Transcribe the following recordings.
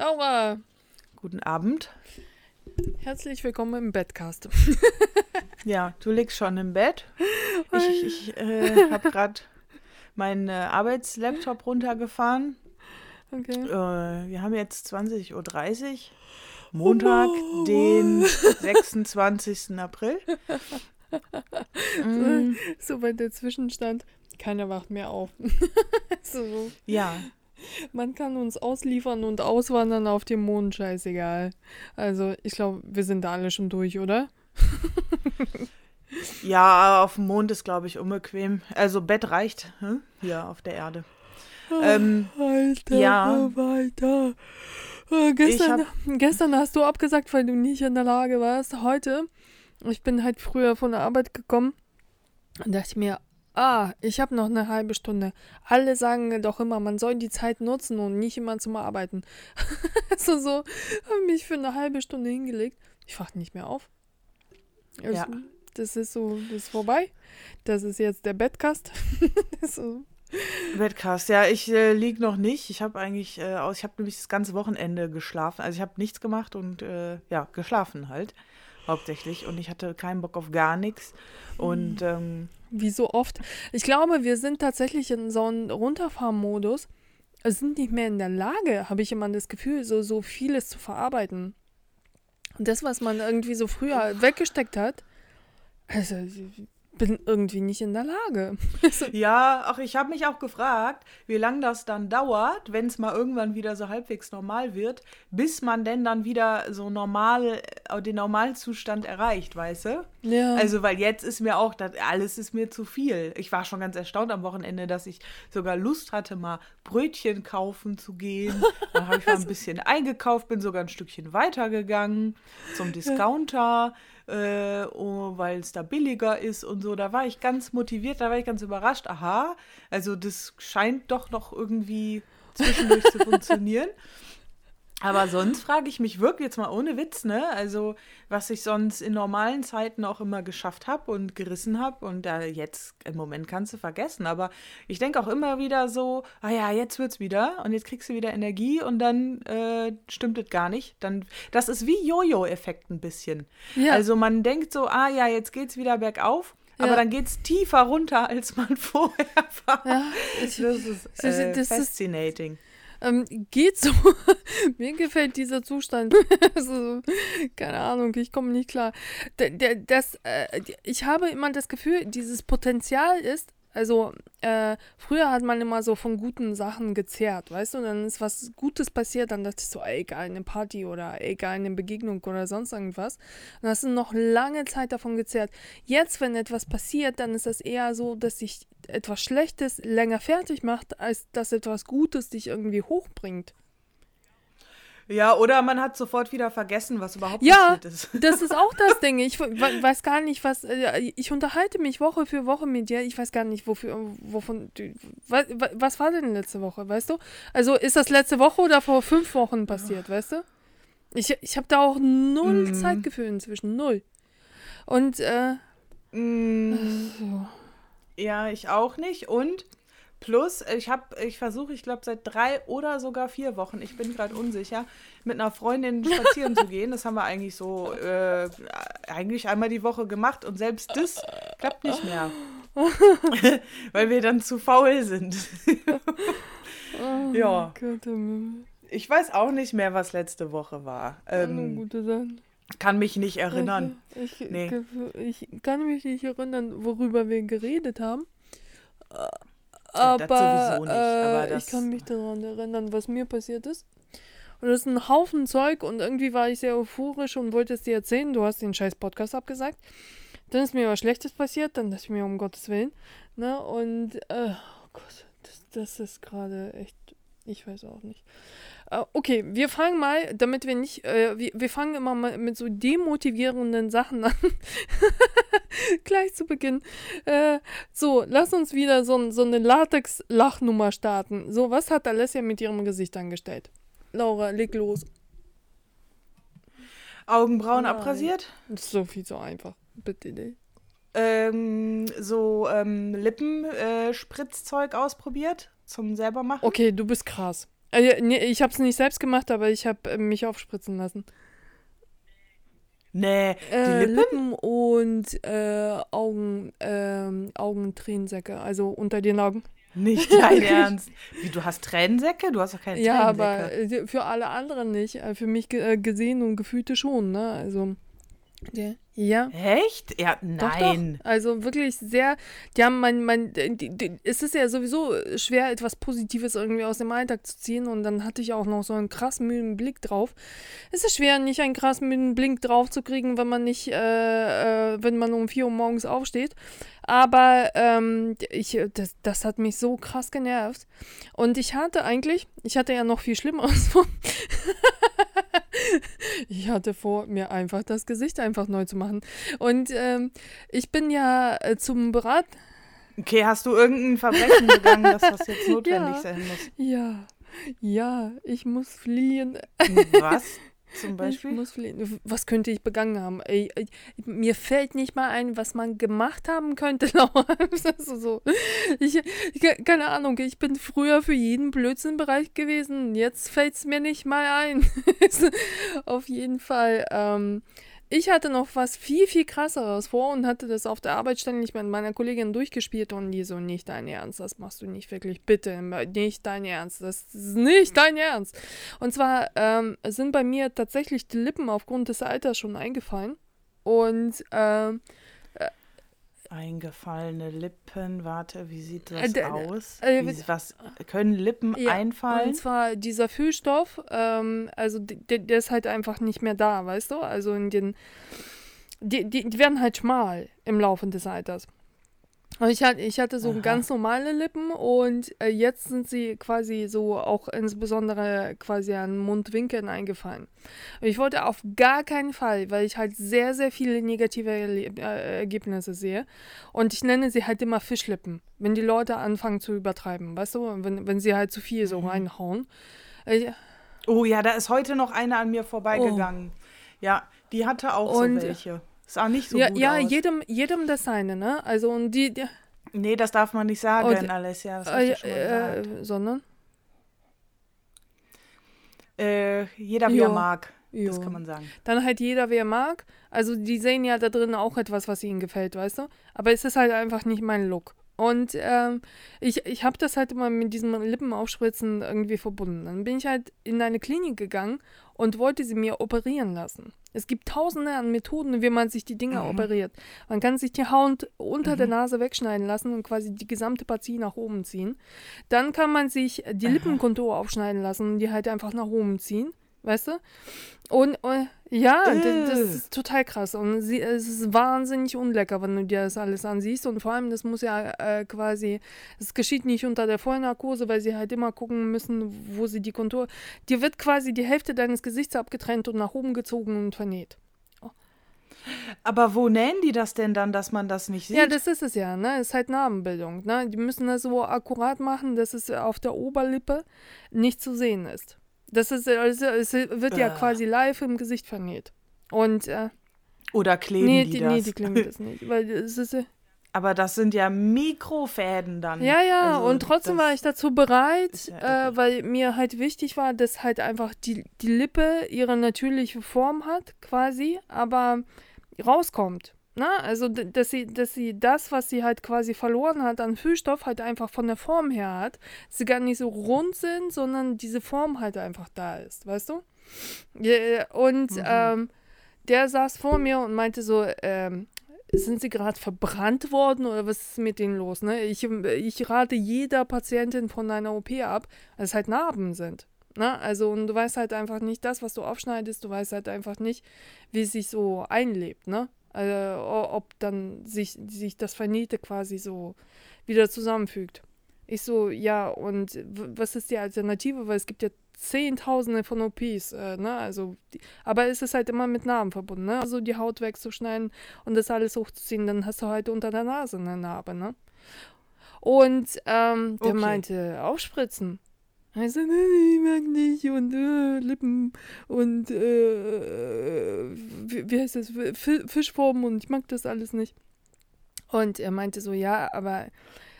Laura, Guten Abend. herzlich willkommen im Bettcast. Ja, du liegst schon im Bett. Ich, ich äh, habe gerade meinen äh, Arbeitslaptop runtergefahren. Okay. Äh, wir haben jetzt 20.30 Uhr. Montag, den 26. April. Mm, So weit der Zwischenstand. Keiner wacht mehr auf. so, ja, man kann uns ausliefern und auswandern auf dem Mond, scheißegal. Also, ich glaube, wir sind da alle schon durch, oder? ja, auf dem Mond ist, glaube ich, unbequem. Also Bett reicht hm? hier auf der Erde. Ähm, Alter, ja. weiter. Äh, gestern, hab- gestern hast du abgesagt, weil du nicht in der Lage warst. Heute, ich bin halt früher von der Arbeit gekommen und dachte mir, ah, ich habe noch eine halbe Stunde. Alle sagen doch immer, man soll die Zeit nutzen und nicht immer zum Arbeiten. also so, habe mich für eine halbe Stunde hingelegt. Ich wachte nicht mehr auf. Also, Ja. Das ist so, das ist vorbei. Das ist jetzt der ist so. Bettcast, ja, ich äh, lieg noch nicht. Ich habe eigentlich äh, aus, ich habe nämlich das ganze Wochenende geschlafen. Also ich habe nichts gemacht und äh, ja, geschlafen halt hauptsächlich. Und ich hatte keinen Bock auf gar nichts. Und ähm, Wie so oft. Ich glaube, wir sind tatsächlich in so einem Runterfahrmodus. Sind nicht mehr in der Lage, habe ich immer das Gefühl, so, so vieles zu verarbeiten. Und das, was man irgendwie so früher weggesteckt hat, also bin irgendwie nicht in der Lage. Also, ja, auch ich habe mich auch gefragt, wie lange das dann dauert, wenn es mal irgendwann wieder so halbwegs normal wird, bis man denn dann wieder so normal, äh, den Normalzustand erreicht, weißt du? ja. Also, weil jetzt ist mir auch, das, alles ist mir zu viel. Ich war schon ganz erstaunt am Wochenende, dass ich sogar Lust hatte, mal Brötchen kaufen zu gehen. Dann habe ich mal ein bisschen eingekauft, bin sogar ein Stückchen weitergegangen zum Discounter, äh, oh, weil es da billiger ist und so. Da war ich ganz motiviert, da war ich ganz überrascht. Aha, also das scheint doch noch irgendwie zwischendurch zu funktionieren. Aber sonst frage ich mich wirklich jetzt mal ohne Witz, ne? Also, was ich sonst in normalen Zeiten auch immer geschafft habe und gerissen habe und da jetzt im Moment kannst du vergessen. Aber ich denke auch immer wieder so, ah ja, jetzt wird's wieder und jetzt kriegst du wieder Energie und dann äh, stimmt es gar nicht. Dann, das ist wie Jojo-Effekt ein bisschen. ja. Also man denkt so, ah ja, jetzt geht's wieder bergauf. Ja. Aber dann geht's tiefer runter, als man vorher war. ja, ich, Das ist, ist- äh, das ist- fascinating. Ähm, geht so. Mir gefällt dieser Zustand. also, keine Ahnung, ich komme nicht klar. D das, äh, ich habe immer das Gefühl, dieses Potenzial ist, also äh, früher hat man immer so von guten Sachen gezehrt, weißt du, dann ist was Gutes passiert, dann dachte ich so, ey, egal, eine Party oder egal, eine Begegnung oder sonst irgendwas. Und hast du noch lange Zeit davon gezehrt. Jetzt, wenn etwas passiert, dann ist das eher so, dass sich etwas Schlechtes länger fertig macht, als dass etwas Gutes dich irgendwie hochbringt. Ja, oder man hat sofort wieder vergessen, was überhaupt Ja, passiert ist. Das ist auch das Ding. Ich we- weiß gar nicht, was. äh, Ich unterhalte mich Woche für Woche mit dir. Ich weiß gar nicht, wofür, wovon. du- wa- wa- Was war denn letzte Woche, weißt du? Also ist das letzte Woche oder vor fünf Wochen passiert, weißt du? Ich, ich habe da auch null Mhm. Zeitgefühl inzwischen. Null. Und, äh. Mm, So. ja, ich auch nicht. Und plus, ich habe, ich versuche, ich glaube, seit drei oder sogar vier Wochen, ich bin gerade unsicher, mit einer Freundin spazieren zu gehen. Das haben wir eigentlich so, äh, eigentlich einmal die Woche gemacht und selbst das klappt nicht mehr. Weil wir dann zu faul sind. Oh Ja. Gott, ähm, Ich weiß auch nicht mehr, was letzte Woche war. Ähm, kann mich nicht erinnern. Ich, Nee. ich kann mich nicht erinnern, worüber wir geredet haben. Äh, Ja, Aber, sowieso nicht, äh, aber ich das- kann mich daran erinnern, was mir passiert ist. Und das ist ein Haufen Zeug und irgendwie war ich sehr euphorisch und wollte es dir erzählen. Du hast den scheiß Podcast abgesagt. Dann ist mir was Schlechtes passiert, dann dachte ich mir, um Gottes Willen. Ne? Und, äh, oh Gott, das, das ist gerade echt, ich weiß auch nicht. Äh, okay, wir fangen mal, damit wir nicht, äh, wir, wir fangen immer mal mit so demotivierenden Sachen an. Gleich zu Beginn. Äh, so, lass uns wieder so, so eine Latex-Lachnummer starten. So, was hat Alessia mit ihrem Gesicht angestellt? Laura, leg los. Augenbrauen Nein. abrasiert. Das ist so viel zu einfach. Bitte nicht. ähm, so ähm, Lippenspritzzeug ausprobiert zum selber machen. Okay, du bist krass. Äh, nee, ich habe es nicht selbst gemacht, aber ich habe äh, mich aufspritzen lassen. Nee, die Äh, Lippen? Lippen und äh, Augen, ähm, Augentränensäcke, also unter den Augen. Nicht dein Ernst. Wie, du hast Tränensäcke? Du hast doch keine Ja, Tränensäcke. aber äh, für alle anderen nicht. Äh, Für mich ge äh, gesehen und gefühlte schon, ne? Also, der, ja. Echt? Ja, Doch, nein. doch. Also wirklich sehr, die haben mein, mein, die, die, es ist ja sowieso schwer, etwas Positives irgendwie aus dem Alltag zu ziehen und dann hatte ich auch noch so einen krass müden Blick drauf. Es ist schwer, nicht einen krass müden Blick drauf zu kriegen, wenn man nicht, äh, äh, wenn man um 4 Uhr morgens aufsteht. Aber ähm, ich, das, das hat mich so krass genervt. Und ich hatte eigentlich, ich hatte ja noch viel Schlimmeres vor. ich hatte vor, mir einfach das Gesicht einfach neu zu machen. Und ähm, ich bin ja äh, zum Berat. Okay, hast du irgendein Verbrechen begangen, dass das jetzt notwendig Ja. sein muss? Ja, ja, ich muss fliehen. Was zum Ich Beispiel? muss. Was könnte ich begangen haben? Ey, ey, mir fällt nicht mal ein, was man gemacht haben könnte, Laura. Ist so. Ich, ich, keine Ahnung, ich bin früher für jeden Blödsinn bereit gewesen. Jetzt fällt es mir nicht mal ein. Auf jeden Fall. Ähm, ich hatte noch was viel, viel krasseres vor und hatte das auf der Arbeit ständig mit meiner Kollegin durchgespielt und die so, nicht dein Ernst, das machst du nicht wirklich, bitte, nicht dein Ernst, das ist nicht dein Ernst. Und zwar ähm, sind bei mir tatsächlich die Lippen aufgrund des Alters schon eingefallen. Und ähm, Eingefallene Lippen, warte, wie sieht Äh, das d- aus? äh, Wie, was können Lippen Ja, einfallen? Und zwar dieser Füllstoff, ähm, also der, der ist halt einfach nicht mehr da, weißt du? Also in den, die, die, die werden halt schmal im Laufe des Alters. Und ich hatte, ich hatte so Aha. ganz normale Lippen und äh, jetzt sind sie quasi so auch insbesondere quasi an Mundwinkeln eingefallen. Und ich wollte auf gar keinen Fall, weil ich halt sehr, sehr viele negative Erle äh, Ergebnisse sehe. Und ich nenne sie halt immer Fischlippen, wenn die Leute anfangen zu übertreiben, weißt du? Wenn, wenn sie halt zu viel so Mhm. reinhauen. Äh, Oh ja, da ist heute noch eine an mir vorbeigegangen. Ja, die hatte auch Oh. Und- so welche. Sah nicht so ja, gut ja aus. jedem, jedem das seine, ne? Also und die, die Nee, das darf man nicht sagen, Und- Alessia. Das hast äh, äh, sondern Äh, jeder wie er Jo. mag. Das Jo. kann man sagen. dann halt jeder, wie er mag. Also die sehen ja da drin auch etwas, was ihnen gefällt, weißt du? Aber es ist halt einfach nicht mein Look. Und ähm, ich, ich habe das halt immer mit diesem Lippenaufspritzen irgendwie verbunden. Dann bin ich halt in eine Klinik gegangen und wollte sie mir operieren lassen. Es gibt tausende an Methoden, wie man sich die Dinge Mhm. operiert. Man kann sich die Haut unter der Nase wegschneiden lassen und quasi die gesamte Partie nach oben ziehen. Dann kann man sich die. Lippenkontur aufschneiden lassen und die halt einfach nach oben ziehen. Weißt du? Und äh, ja, d- das Äh. ist total krass. Und sie, es ist wahnsinnig unlecker, wenn du dir das alles ansiehst. Und vor allem, das muss ja äh, quasi, es geschieht nicht unter der Vollnarkose, weil sie halt immer gucken müssen, wo sie die Kontur. Dir wird quasi die Hälfte deines Gesichts abgetrennt und nach oben gezogen und vernäht. Aber wo nennen die das denn dann, dass man das nicht sieht? Ja, das ist es ja, ne? Ist halt Narbenbildung, ne? Die müssen das so akkurat machen, dass es auf der Oberlippe nicht zu sehen ist. Das ist, also, es wird ja Äh. quasi live im Gesicht vernäht. Und, äh, Oder kleben nee, die, die, das? nee, die kleben das nicht. Weil es ist, äh, Aber das sind ja Mikrofäden dann. ja, ja, Also und trotzdem war ich dazu bereit, ja äh, weil mir halt wichtig war, dass halt einfach die, die Lippe ihre natürliche Form hat, quasi, aber rauskommt. Ne? Also, dass sie, dass sie das, was sie halt quasi verloren hat an Füllstoff, halt einfach von der Form her hat. Dass sie gar nicht so rund sind, sondern diese Form halt einfach da ist, weißt du? Ja, Und Mhm. ähm, der saß vor mir und meinte so, ähm, sind sie gerade verbrannt worden oder was ist mit denen los? Ne? Ich, ich rate jeder Patientin von einer OP ab, weil es halt Narben sind. Ne? Also, und du weißt halt einfach nicht das, was du aufschneidest, du weißt halt einfach nicht, wie es sich so einlebt, ne? O- ob dann sich, sich das Vernähte quasi so wieder zusammenfügt. Ich so, ja, und was ist die Alternative? Weil es gibt ja Zehntausende von OPs, äh, ne? Also, die, aber es ist halt immer mit Narben verbunden, ne? Also die Haut wegzuschneiden und das alles hochzuziehen, dann hast du halt unter der Nase eine Narbe, ne? Und ähm, der Okay. meinte, aufspritzen. Also, ich mag nicht und äh, Lippen und äh, wie, wie heißt das? Fi- Fischformen und ich mag das alles nicht. Und er meinte so, ja, aber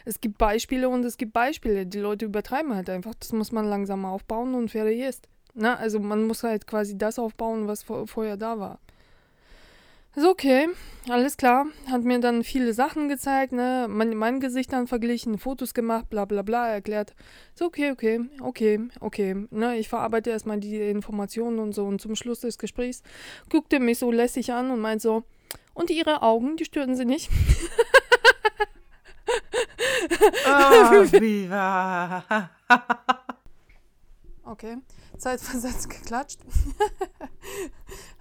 Es gibt Beispiele und es gibt Beispiele. Die Leute übertreiben halt einfach. Das muss man langsam aufbauen und fertig ist. Na, also man muss halt quasi das aufbauen, was vor, vorher da war. Ist okay, alles klar. Hat mir dann viele Sachen gezeigt, ne? Mein, mein Gesicht dann verglichen, Fotos gemacht, bla bla bla, erklärt. Ist okay, okay, okay, okay. Ne? Ich verarbeite erstmal die Informationen und so. Und zum Schluss des Gesprächs guckte er mich so lässig an und meint so, und ihre Augen, die stören sie nicht. Oh. Okay, zeitversetzt geklatscht.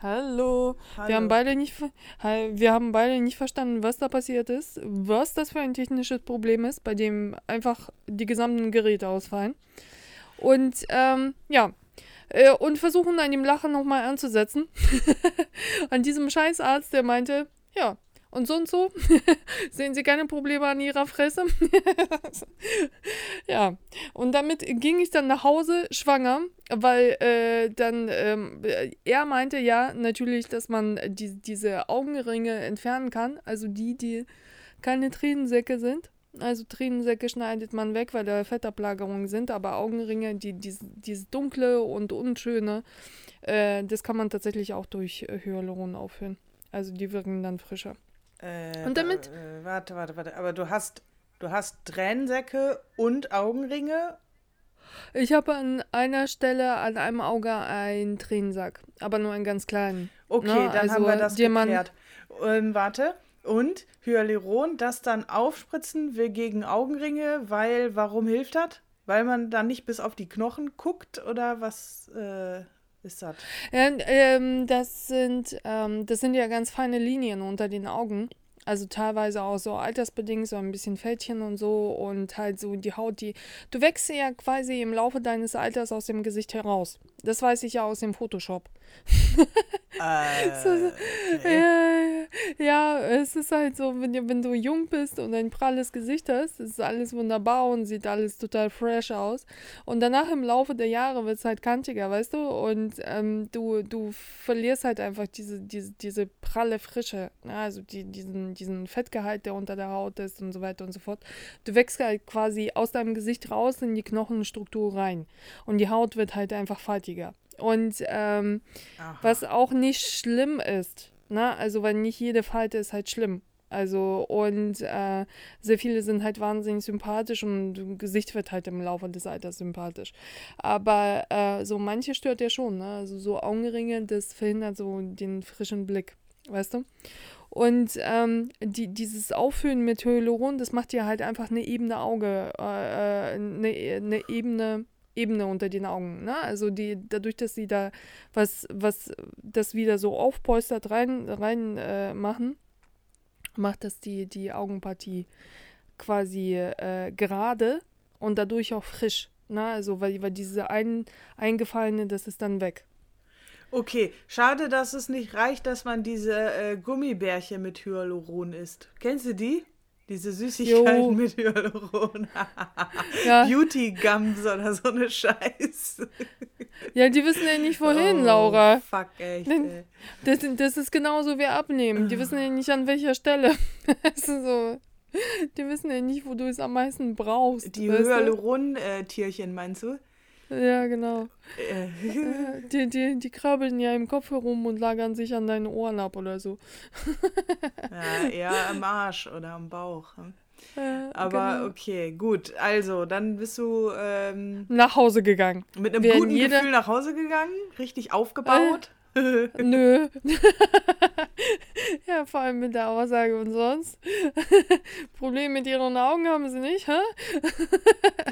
Hallo. Hallo. Wir haben beide nicht wir haben beide nicht verstanden, was da passiert ist, was das für ein technisches Problem ist, bei dem einfach die gesamten Geräte ausfallen. Und ähm, ja, äh, und versuchen an dem Lachen nochmal anzusetzen. an diesem Scheißarzt, der meinte, ja, und so und so, sehen Sie keine Probleme an Ihrer Fresse? ja, und damit ging ich dann nach Hause schwanger, weil äh, dann ähm, äh, er meinte ja natürlich, dass man die, diese Augenringe entfernen kann, also die, die keine Tränensäcke sind. Also Tränensäcke schneidet man weg, weil da Fettablagerungen sind, aber Augenringe, die, dieses, dieses dunkle und unschöne, äh, das kann man tatsächlich auch durch Hyaluron aufhören. Also die wirken dann frischer. Äh, Und damit- Äh, warte, warte, warte. Aber du hast, du hast Tränensäcke und Augenringe. Ich habe an einer Stelle an einem Auge einen Tränensack, aber nur einen ganz kleinen. Okay, Ne, dann haben also wir das geklärt. Ähm, warte. Und Hyaluron, das dann aufspritzen wir gegen Augenringe, weil, warum hilft das? Weil man dann nicht bis auf die Knochen guckt oder was äh, ist das? Ähm, das sind, ähm, das sind ja ganz feine Linien unter den Augen. Also teilweise auch so altersbedingt, so ein bisschen Fältchen und so und halt so die Haut, die. Du wächst ja quasi im Laufe deines Alters aus dem Gesicht heraus. Das weiß ich ja aus dem Photoshop. Äh, Ja, ja, es ist halt so, wenn, du- wenn du jung bist und ein pralles Gesicht hast, ist alles wunderbar und sieht alles total fresh aus. Und danach im Laufe der Jahre wird es halt kantiger, weißt du? Und ähm, du, du verlierst halt einfach diese, diese, diese pralle Frische, ne? also die, diesen, diesen Fettgehalt, der unter der Haut ist und so weiter und so fort. Du wächst halt quasi aus deinem Gesicht raus in die Knochenstruktur rein. Und die Haut wird halt einfach faltiger. Und ähm, was auch nicht schlimm ist. Ne? Also, weil nicht jede Falte ist halt schlimm. Also, und äh, sehr viele sind halt wahnsinnig sympathisch und Gesicht wird halt im Laufe des Alters sympathisch. Aber äh, so manche stört ja schon, ne? Also so Augenringe, das verhindert so den frischen Blick, weißt du? Und ähm, die, dieses Auffüllen mit Hyaluron, das macht dir halt einfach eine ebene Auge, äh, äh, eine, eine ebene Ebene unter den Augen. Ne? Also die, dadurch, dass sie da was, was das wieder so aufpolstert rein, rein äh, machen, macht das die, die Augenpartie quasi äh, gerade und dadurch auch frisch. Ne? Also weil, weil diese ein, eingefallene, das ist dann weg. Okay, schade, dass es nicht reicht, dass man diese äh, Gummibärchen mit Hyaluron isst. Kennst du die? Diese Süßigkeiten Jo. mit Hyaluron. Ja, Beauty Gums oder so eine Scheiße. ja die wissen ja nicht wohin, Oh, Laura. Fuck, echt. Ey. Das, das ist genauso wie abnehmen. Die wissen ja nicht an welcher Stelle. Das ist so. Die wissen ja nicht, wo du es am meisten brauchst. Die? Hyaluron-Tierchen, meinst du? Ja, genau. Äh, Äh, Die, die, die krabbeln ja im Kopf herum und lagern sich an deinen Ohren ab oder so. ja, eher am Arsch oder am Bauch. hm? Äh, Aber genau. okay, gut. Also, dann bist du ähm, Nach Hause gegangen. mit einem Während guten jeder- Gefühl nach Hause gegangen, richtig aufgebaut. Nö. vor allem mit der Aussage und sonst. Probleme mit ihren Augen haben sie nicht, hä?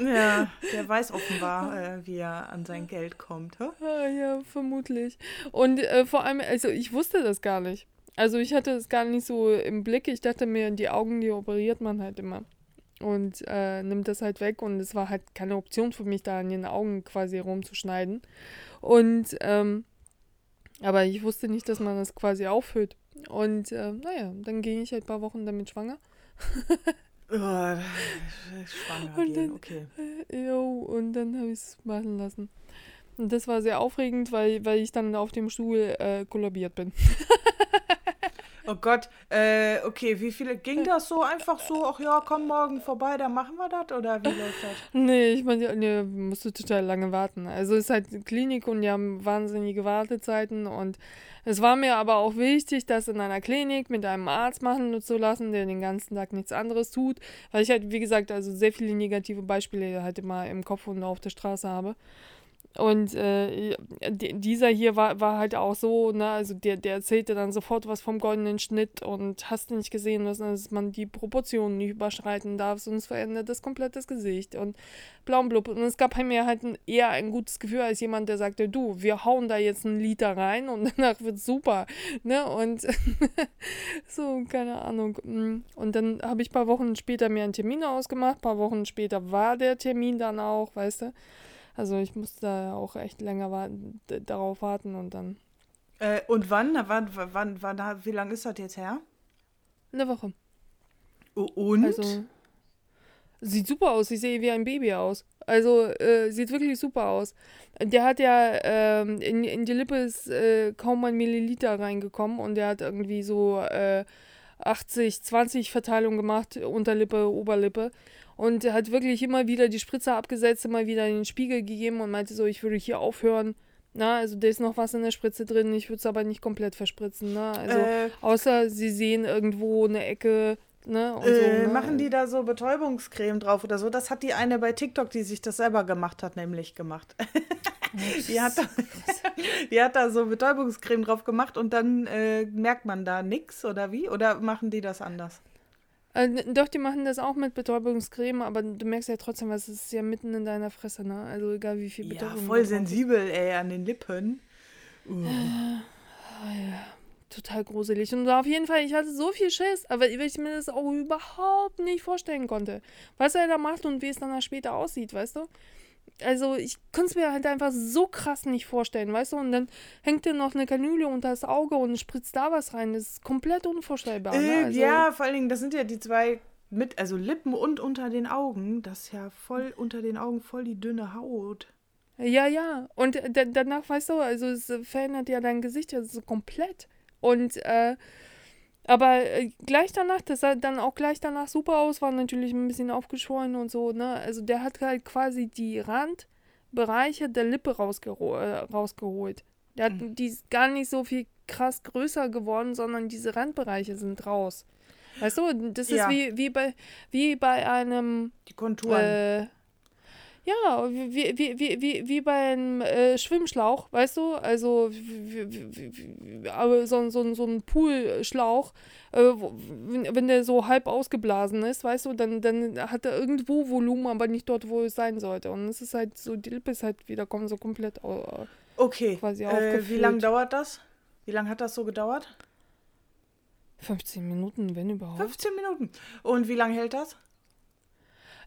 ja, der weiß offenbar, äh, wie er an sein Geld kommt. hä? Ah, ja, vermutlich. Und äh, vor allem, also ich wusste das gar nicht. Also ich hatte es gar nicht so im Blick. Ich dachte mir, die Augen, die operiert man halt immer. Und äh, nimmt das halt weg. Und es war halt keine Option für mich, da an den Augen quasi rumzuschneiden. Und, ähm, aber ich wusste nicht, dass man das quasi aufhüllt. Und äh, naja, dann ging ich halt ein paar Wochen damit schwanger. Oh, schwanger Und dann- okay. Jo, und dann habe ich es machen lassen. Und das war sehr aufregend, weil, weil ich dann auf dem Stuhl äh, kollabiert bin. Oh Gott, äh, okay, wie viele, ging das so einfach so, ach ja, komm morgen vorbei, dann machen wir das oder wie läuft das? Nee, ich meine, nee, musst du total lange warten. Also es ist halt Klinik und die haben wahnsinnige Wartezeiten und es war mir aber auch wichtig, das in einer Klinik mit einem Arzt machen zu lassen, der den ganzen Tag nichts anderes tut, weil ich halt, wie gesagt, also sehr viele negative Beispiele halt immer im Kopf und auf der Straße habe. Und äh, dieser hier war, war halt auch so, ne, also der, der erzählte dann sofort was vom goldenen Schnitt und hast nicht gesehen, dass, dass man die Proportionen nicht überschreiten darf, sonst verändert das komplett das Gesicht und blau und blub. Und es gab mir halt ein, eher ein gutes Gefühl als jemand, der sagte, du, wir hauen da jetzt einen Liter rein und danach wird super, ne, und so, keine Ahnung. Und dann habe ich ein paar Wochen später mir einen Termin ausgemacht, ein paar Wochen später war der Termin dann auch, weißt du. Also ich musste da auch echt länger warten, darauf warten und dann. Äh, und wann? Wann, wann, wann, wie lange ist das jetzt her? Eine Woche. Und? Also, sieht super aus. Ich sehe wie ein Baby aus. Also, äh, sieht wirklich super aus. Der hat ja, ähm, in, in die Lippe ist äh, kaum ein Milliliter reingekommen und der hat irgendwie so äh, 80-20 Verteilung gemacht, Unterlippe, Oberlippe und er hat wirklich immer wieder die Spritze abgesetzt, immer wieder in den Spiegel gegeben und meinte so, ich würde hier aufhören. Na, also da ist noch was in der Spritze drin, ich würde es aber nicht komplett verspritzen. Ne? Also äh, außer sie sehen irgendwo eine Ecke, Ne, äh, so, ne? Machen die da so Betäubungscreme drauf oder so? Das hat die eine bei TikTok, die sich das selber gemacht hat, nämlich gemacht. die, hat da, die hat da so Betäubungscreme drauf gemacht und dann äh, merkt man da nichts oder wie? Oder machen die das anders? Äh, doch, die machen das auch mit Betäubungscreme, aber du merkst ja trotzdem, was ist ja mitten in deiner Fresse, ne? Also egal wie viel Betäubung. Ja, voll sensibel, ey, an den Lippen. Uh. Ja, total gruselig. Und auf jeden Fall, ich hatte so viel Schiss, aber ich mir das auch überhaupt nicht vorstellen konnte. Was er da macht und wie es dann später aussieht, weißt du? Also ich konnte es mir halt einfach so krass nicht vorstellen, weißt du? Und dann hängt dir noch eine Kanüle unter das Auge und spritzt da was rein. Das ist komplett unvorstellbar. Ne? Äh, also, ja, vor allen Dingen, das sind ja die zwei mit, also Lippen und unter den Augen. Das ist ja voll unter den Augen voll die dünne Haut. Ja, ja. Und danach, weißt du, also es verändert ja dein Gesicht ja so komplett. Und äh, aber äh, gleich danach, das sah dann auch gleich danach super aus, war natürlich ein bisschen aufgeschwollen und so, ne? Also der hat halt quasi die Randbereiche der Lippe rausgeho äh, rausgeholt. Der hat, mhm. die ist gar nicht so viel krass größer geworden, sondern diese Randbereiche sind raus. Weißt du, das ist ja. wie, wie, bei, wie bei einem. Die Konturen. Äh, ja, wie, wie, wie, wie, wie beim äh, Schwimmschlauch, weißt du? Also aber so, so, so ein Poolschlauch, äh, wenn, wenn der so halb ausgeblasen ist, weißt du, dann, dann hat er irgendwo Volumen, aber nicht dort, wo es sein sollte. Und es ist halt so, die Lippe ist halt wieder so komplett äh, okay. quasi äh, Wie lange dauert das? Wie lange hat das so gedauert? 15 Minuten, wenn überhaupt. 15 Minuten. Und wie lange hält das?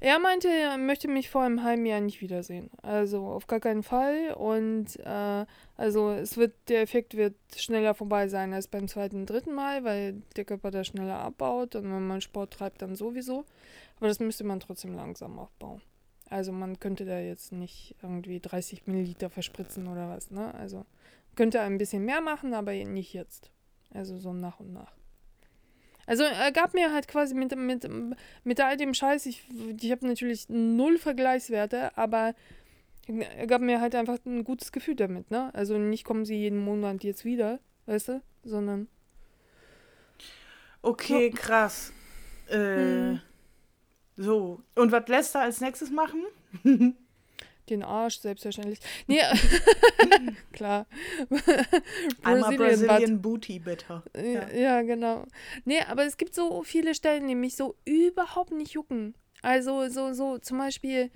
Er meinte, er möchte mich vor einem halben Jahr nicht wiedersehen. Also auf gar keinen Fall. Und äh, also es wird, der Effekt wird schneller vorbei sein als beim zweiten, dritten Mal, weil der Körper da schneller abbaut und wenn man Sport treibt, dann sowieso. Aber das müsste man trotzdem langsam aufbauen. Also man könnte da jetzt nicht irgendwie 30 Milliliter verspritzen oder was, ne? Also könnte ein bisschen mehr machen, aber nicht jetzt. Also so nach und nach. Also er gab mir halt quasi mit, mit, mit all dem Scheiß, ich, ich habe natürlich null Vergleichswerte, aber er gab mir halt einfach ein gutes Gefühl damit, ne? Also nicht kommen sie jeden Monat jetzt wieder, weißt du, sondern. Okay, so. krass. Äh, hm. So, und was lässt er als nächstes machen? Den Arsch, selbstverständlich. Nee, klar. Einmal Brazilian Booty, bitte. Ja. ja, genau. Nee, aber es gibt so viele Stellen, die mich so überhaupt nicht jucken. Also, so, so zum Beispiel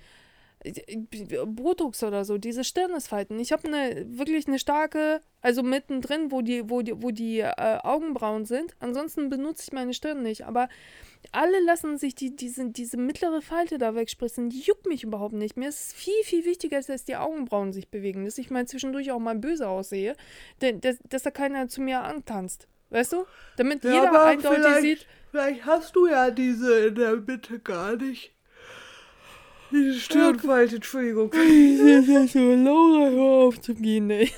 Botox oder so, diese Stirnesfalten. Ich habe eine wirklich eine starke, also mittendrin, wo die, wo die, wo die äh, Augenbrauen sind. Ansonsten benutze ich meine Stirn nicht. Aber alle lassen sich die, diese, diese mittlere Falte da wegspritzen. Die juckt mich überhaupt nicht. Mir ist viel, viel wichtiger, dass die Augenbrauen sich bewegen. Dass ich mal zwischendurch auch mal böse aussehe. Denn, dass, dass da keiner zu mir antanzt. Weißt du? Damit ja, jeder eindeutig sieht. Vielleicht hast du ja diese in der Mitte gar nicht. Stirnfalte, Entschuldigung. Laura, hör auf zu gehen, ey.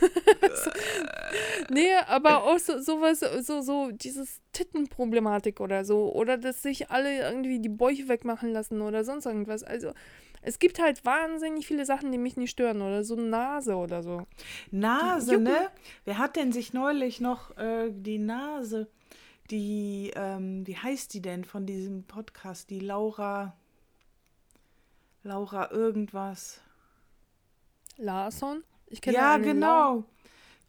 nee, aber auch so, sowas, so, so, dieses Tittenproblematik oder so. Oder dass sich alle irgendwie die Bäuche wegmachen lassen oder sonst irgendwas. Also, es gibt halt wahnsinnig viele Sachen, die mich nicht stören. Oder so Nase oder so. Nase, ne? Wer hat denn sich neulich noch äh, die Nase, die, ähm, wie heißt die denn von diesem Podcast? Die Laura. Laura irgendwas. Larsson? Ich kenne Ja, genau. Lau-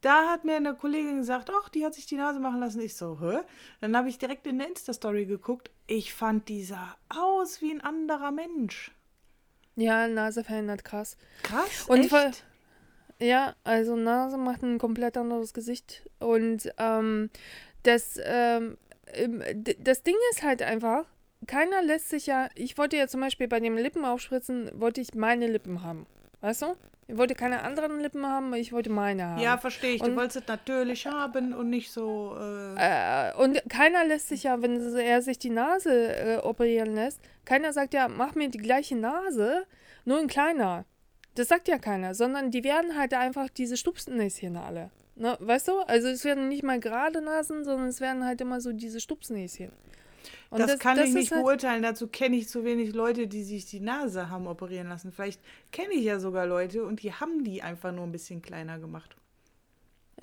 Da hat mir eine Kollegin gesagt, ach, die hat sich die Nase machen lassen. Ich so, hä? Dann habe ich direkt in der Insta-Story geguckt. Ich fand, die sah aus wie ein anderer Mensch. Ja, Nase verändert krass. Krass, Und echt? voll- Ja, also Nase macht ein komplett anderes Gesicht. Und ähm, das, ähm, das Ding ist halt einfach, keiner lässt sich ja. Ich wollte ja zum Beispiel bei dem Lippen aufspritzen, wollte ich meine Lippen haben. Weißt du? Ich wollte keine anderen Lippen haben, ich wollte meine haben. Ja, verstehe ich. Und- du wolltest es natürlich haben und nicht so. Äh, Äh, und keiner lässt sich ja, wenn er sich die Nase äh, operieren lässt, keiner sagt ja, mach mir die gleiche Nase, nur in kleiner. Das sagt ja keiner, sondern die werden halt einfach diese Stupsnäschen alle. Ne? Weißt du? Also es werden nicht mal gerade Nasen, sondern es werden halt immer so diese Stupsnäschen. Und das, kann ich ist nicht halt, beurteilen. Dazu kenne ich zu wenig Leute, die sich die Nase haben operieren lassen. Vielleicht kenne ich ja sogar Leute und die haben die einfach nur ein bisschen kleiner gemacht.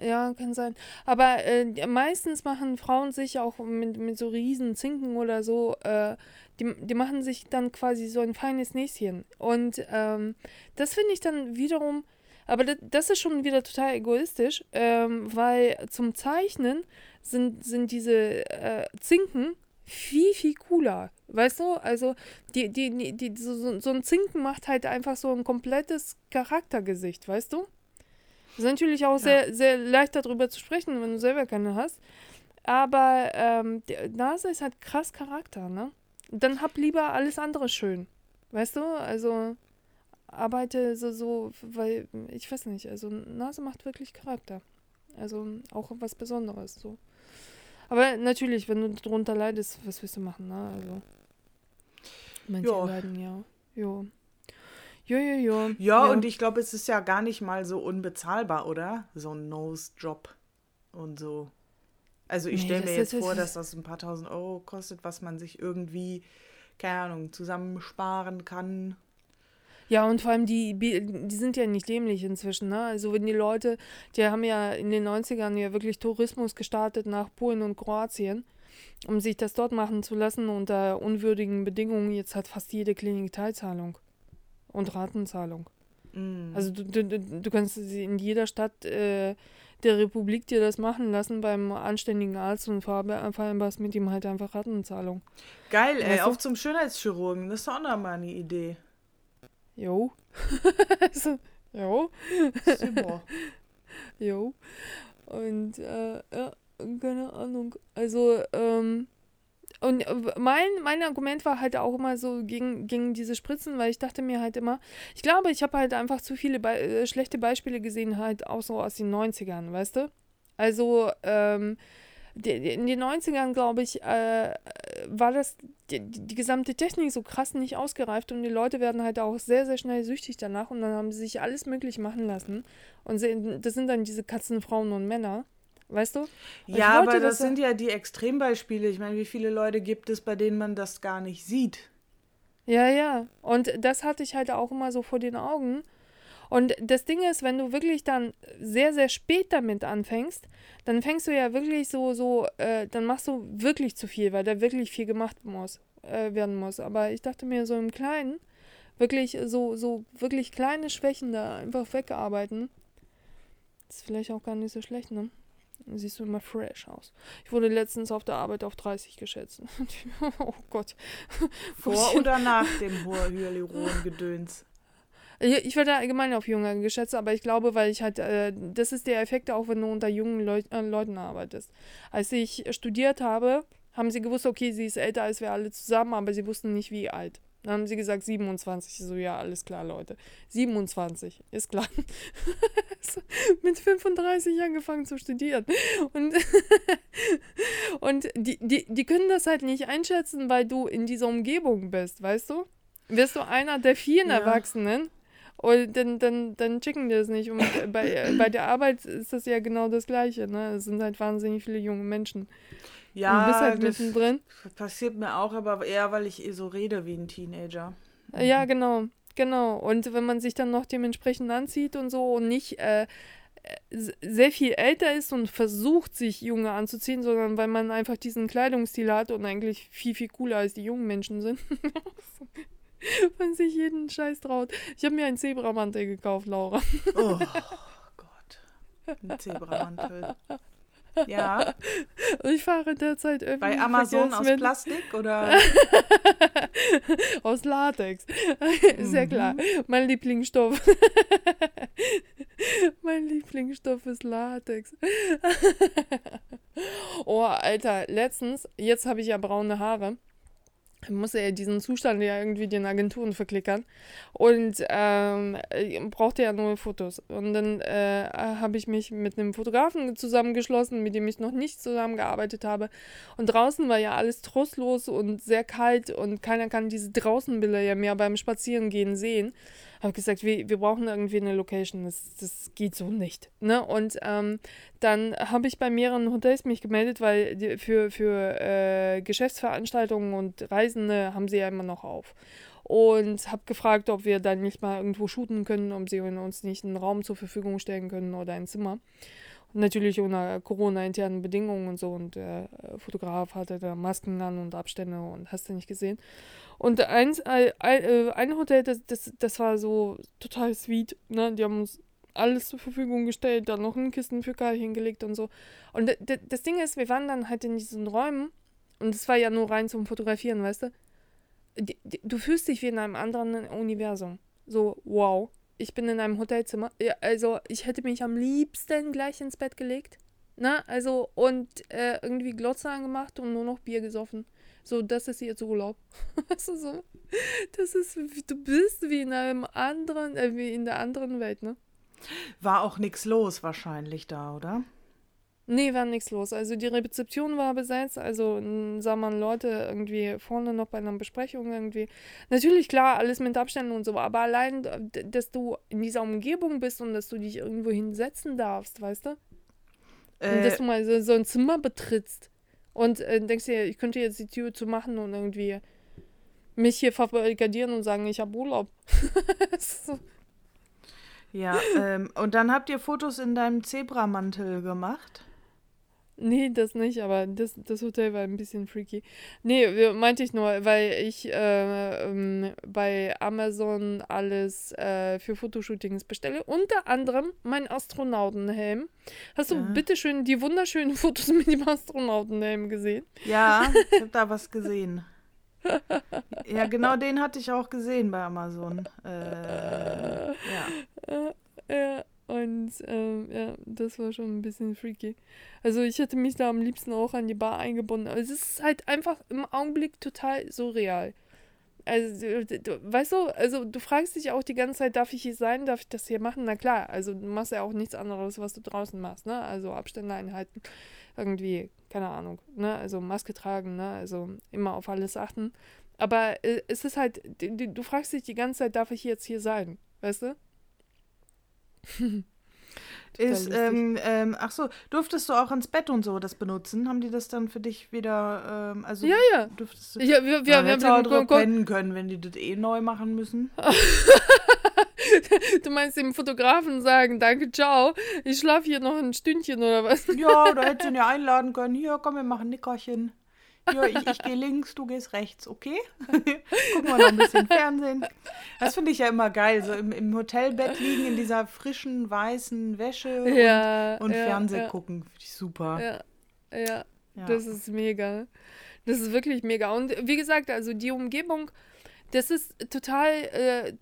Ja, kann sein. Aber äh, meistens machen Frauen sich auch mit, mit so riesen Zinken oder so, äh, die, die machen sich dann quasi so ein feines Näschen. Und ähm, das finde ich dann wiederum, aber das, das ist schon wieder total egoistisch, ähm, weil zum Zeichnen sind, sind diese äh, Zinken viel, viel cooler. Weißt du? Also, die, die, die, die, so, so- ein Zinken macht halt einfach so ein komplettes Charaktergesicht, weißt du? Ist natürlich auch sehr, sehr leicht darüber zu sprechen, wenn du selber keine hast. Aber ähm, die Nase ist halt krass Charakter, ne? Dann hab lieber alles andere schön. Weißt du? Also arbeite so, so, weil, ich weiß nicht, also Nase macht wirklich Charakter. Also auch was Besonderes, so. Aber natürlich, wenn du darunter leidest, was willst du machen, ne? Also. Manche Ja. leiden ja. Jo. Jo, jo, jo. Ja, und ich glaube, es ist ja gar nicht mal so unbezahlbar, oder? So ein Nose-Job und so. Also ich Nee, stelle mir jetzt vor, dass das ein paar tausend Euro kostet, was man sich irgendwie, keine Ahnung, zusammensparen kann. Ja, und vor allem die, die sind ja nicht dämlich inzwischen, ne? Also wenn die Leute, die haben ja in den 90ern ja wirklich Tourismus gestartet nach Polen und Kroatien, um sich das dort machen zu lassen unter unwürdigen Bedingungen. Jetzt hat fast jede Klinik Teilzahlung und Ratenzahlung. Mm. Also du, du, du kannst sie in jeder Stadt äh, der Republik dir das machen lassen beim anständigen Arzt und vereinbarst mit ihm halt einfach Ratenzahlung. Geil, ey, Weißt du? auf zum Schönheitschirurgen. Das ist doch auch noch mal eine Idee. Jo. so, jo. Super. Jo. Und äh, ja, keine Ahnung. Also, ähm, und äh, mein, mein Argument war halt auch immer so gegen, gegen diese Spritzen, weil ich dachte mir halt immer, ich glaube, ich habe halt einfach zu viele Be äh, schlechte Beispiele gesehen, halt auch so aus den 90ern, weißt du? Also, ähm, in den 90ern, glaube ich, äh, war das die, die gesamte Technik so krass nicht ausgereift und die Leute werden halt auch sehr, sehr schnell süchtig danach und dann haben sie sich alles möglich machen lassen. Und sie, das sind dann diese Katzen, Frauen und Männer. Weißt du? Und Ja, aber das das- sind ja die Extrembeispiele. Ich meine, wie viele Leute gibt es, bei denen man das gar nicht sieht? Ja, ja. Und das hatte ich halt auch immer so vor den Augen. Und das Ding ist, wenn du wirklich dann sehr, sehr spät damit anfängst, dann fängst du ja wirklich so, so, äh, dann machst du wirklich zu viel, weil da wirklich viel gemacht muss, äh, werden muss. Aber ich dachte mir so im Kleinen, wirklich so, so, wirklich kleine Schwächen da einfach wegarbeiten. Ist vielleicht auch gar nicht so schlecht, ne? Dann siehst du immer fresh aus. Ich wurde letztens auf der Arbeit auf 30 geschätzt. oh Gott. Vor oder nach dem Hyalurongedöns? Ich, ich werde allgemein auf Junge geschätzt, aber ich glaube, weil ich halt, äh, das ist der Effekt auch, wenn du unter jungen Leu äh, Leuten arbeitest. Als ich studiert habe, haben sie gewusst, okay, sie ist älter als wir alle zusammen, aber sie wussten nicht, wie alt. Dann haben sie gesagt 27. Ich So, ja, alles klar, Leute. 27, ist klar. Mit 35 angefangen zu studieren. Und, und die, die, die können das halt nicht einschätzen, weil du in dieser Umgebung bist, weißt du? Wirst du einer der vielen Ja. Erwachsenen? Und dann, dann, dann checken die das nicht. Und bei, bei der Arbeit ist das ja genau das Gleiche. Ne? Es sind halt wahnsinnig viele junge Menschen. und Ja, bist halt das mittendrin. passiert mir auch, aber eher, weil ich eh so rede wie ein Teenager. Ja, genau, genau. Und wenn man sich dann noch dementsprechend anzieht und so und nicht äh, äh, sehr viel älter ist und versucht, sich junge anzuziehen, sondern weil man einfach diesen Kleidungsstil hat und eigentlich viel, viel cooler als die jungen Menschen sind. man sich jeden Scheiß traut. Ich habe mir einen Zebramantel gekauft, Laura. Oh Gott. Ein Zebramantel. Ja, Und ich fahre derzeit öffentlich bei Amazon aus Verkehrsmittel- Plastik oder? Aus Latex. Ist ja klar. Mhm. Mein Lieblingsstoff. mein Lieblingsstoff ist Latex. oh, Alter, letztens, jetzt habe ich ja braune Haare. Muss ja diesen Zustand ja irgendwie den Agenturen verklickern. Und ähm, ich brauchte ja nur Fotos. Und dann äh, habe ich mich mit einem Fotografen zusammengeschlossen, mit dem ich noch nicht zusammengearbeitet habe. Und draußen war ja alles trostlos und sehr kalt und keiner kann diese Draußenbilder ja mehr beim Spazierengehen sehen. Habe gesagt, wir, wir brauchen irgendwie eine Location, das, das geht so nicht. Ne? Und ähm, dann habe ich bei mehreren Hotels mich gemeldet, weil die, für, für äh, Geschäftsveranstaltungen und Reisende haben sie ja immer noch auf. Und habe gefragt, ob wir dann nicht mal irgendwo shooten können, ob sie uns nicht einen Raum zur Verfügung stellen können oder ein Zimmer. Natürlich unter Corona-internen Bedingungen und so. Und der äh, Fotograf hatte da Masken an und Abstände und hast du nicht gesehen. Und eins, ein, äh, ein Hotel, das, das, das war so total sweet. Ne? Die haben uns alles zur Verfügung gestellt, dann noch ein Kisten für Kai hingelegt und so. Und das Ding ist, wir waren dann halt in diesen Räumen und es war ja nur rein zum Fotografieren, weißt du? Du fühlst dich wie in einem anderen Universum. So, wow, ich bin in einem Hotelzimmer. Ja, also, ich hätte mich am liebsten gleich ins Bett gelegt. Ne? Also, und äh, irgendwie Glotze angemacht und nur noch Bier gesoffen. So, das ist jetzt Urlaub. Weißt du so? Das ist, du bist wie in einem anderen, äh, wie in der anderen Welt, ne? War auch nichts los wahrscheinlich da, oder? Nee, war nichts los. Also die Rezeption war besetzt, also sah man Leute irgendwie vorne noch bei einer Besprechung irgendwie. Natürlich, klar, alles mit Abständen und so, aber allein, dass du in dieser Umgebung bist und dass du dich irgendwo hinsetzen darfst, weißt du? Und dass Äh, du mal so, so ein Zimmer betrittst und äh, denkst dir, ich könnte jetzt die Tür zu machen und irgendwie mich hier verbarrikadieren und sagen, ich habe Urlaub. so. ja, ähm, und dann habt ihr Fotos in deinem Zebramantel gemacht? Nee, das nicht, aber das, das Hotel war ein bisschen freaky. Nee, meinte ich nur, weil ich äh, ähm, bei Amazon alles äh, für Fotoshootings bestelle. Unter anderem mein Astronautenhelm. Hast du Ja. bitteschön die wunderschönen Fotos mit dem Astronautenhelm gesehen? Ja, ich hab da was gesehen. Ja, genau den hatte ich auch gesehen bei Amazon. Äh, ja. Ja, und ähm, ja, das war schon ein bisschen freaky. Also ich hätte mich da am liebsten auch an die Bar eingebunden. Aber es ist halt einfach im Augenblick total surreal. Also, du, weißt du, also du fragst dich auch die ganze Zeit, darf ich hier sein, darf ich das hier machen? Na klar, also du machst ja auch nichts anderes, was du draußen machst, ne? Also Abstände einhalten, irgendwie, keine Ahnung, ne? Also Maske tragen, ne? Also immer auf alles achten. Aber äh, es ist halt, du du fragst dich die ganze Zeit, darf ich jetzt hier sein? Weißt du? Ist, ähm, ähm, ach so, durftest du auch ins Bett und so das benutzen? Haben die das dann für dich wieder, ähm, also Ja, ja. durftest du Ja, wir, wir, wir, wir, auch drauf pennen können, wenn die das eh neu machen müssen. du meinst dem Fotografen sagen, danke, ciao, ich schlafe hier noch ein Stündchen oder was? Ja, da hättest du ihn ja einladen können. Hier, komm, wir machen Nickerchen. Ja, ich, ich gehe links, du gehst rechts, okay? Gucken wir noch ein bisschen Fernsehen. Das finde ich ja immer geil, so im, im Hotelbett liegen in dieser frischen, weißen Wäsche Ja, und, und ja, Fernsehen ja, gucken. Finde ich super. Ja, das ist mega. Das ist wirklich mega. Und wie gesagt, also die Umgebung, das ist total äh,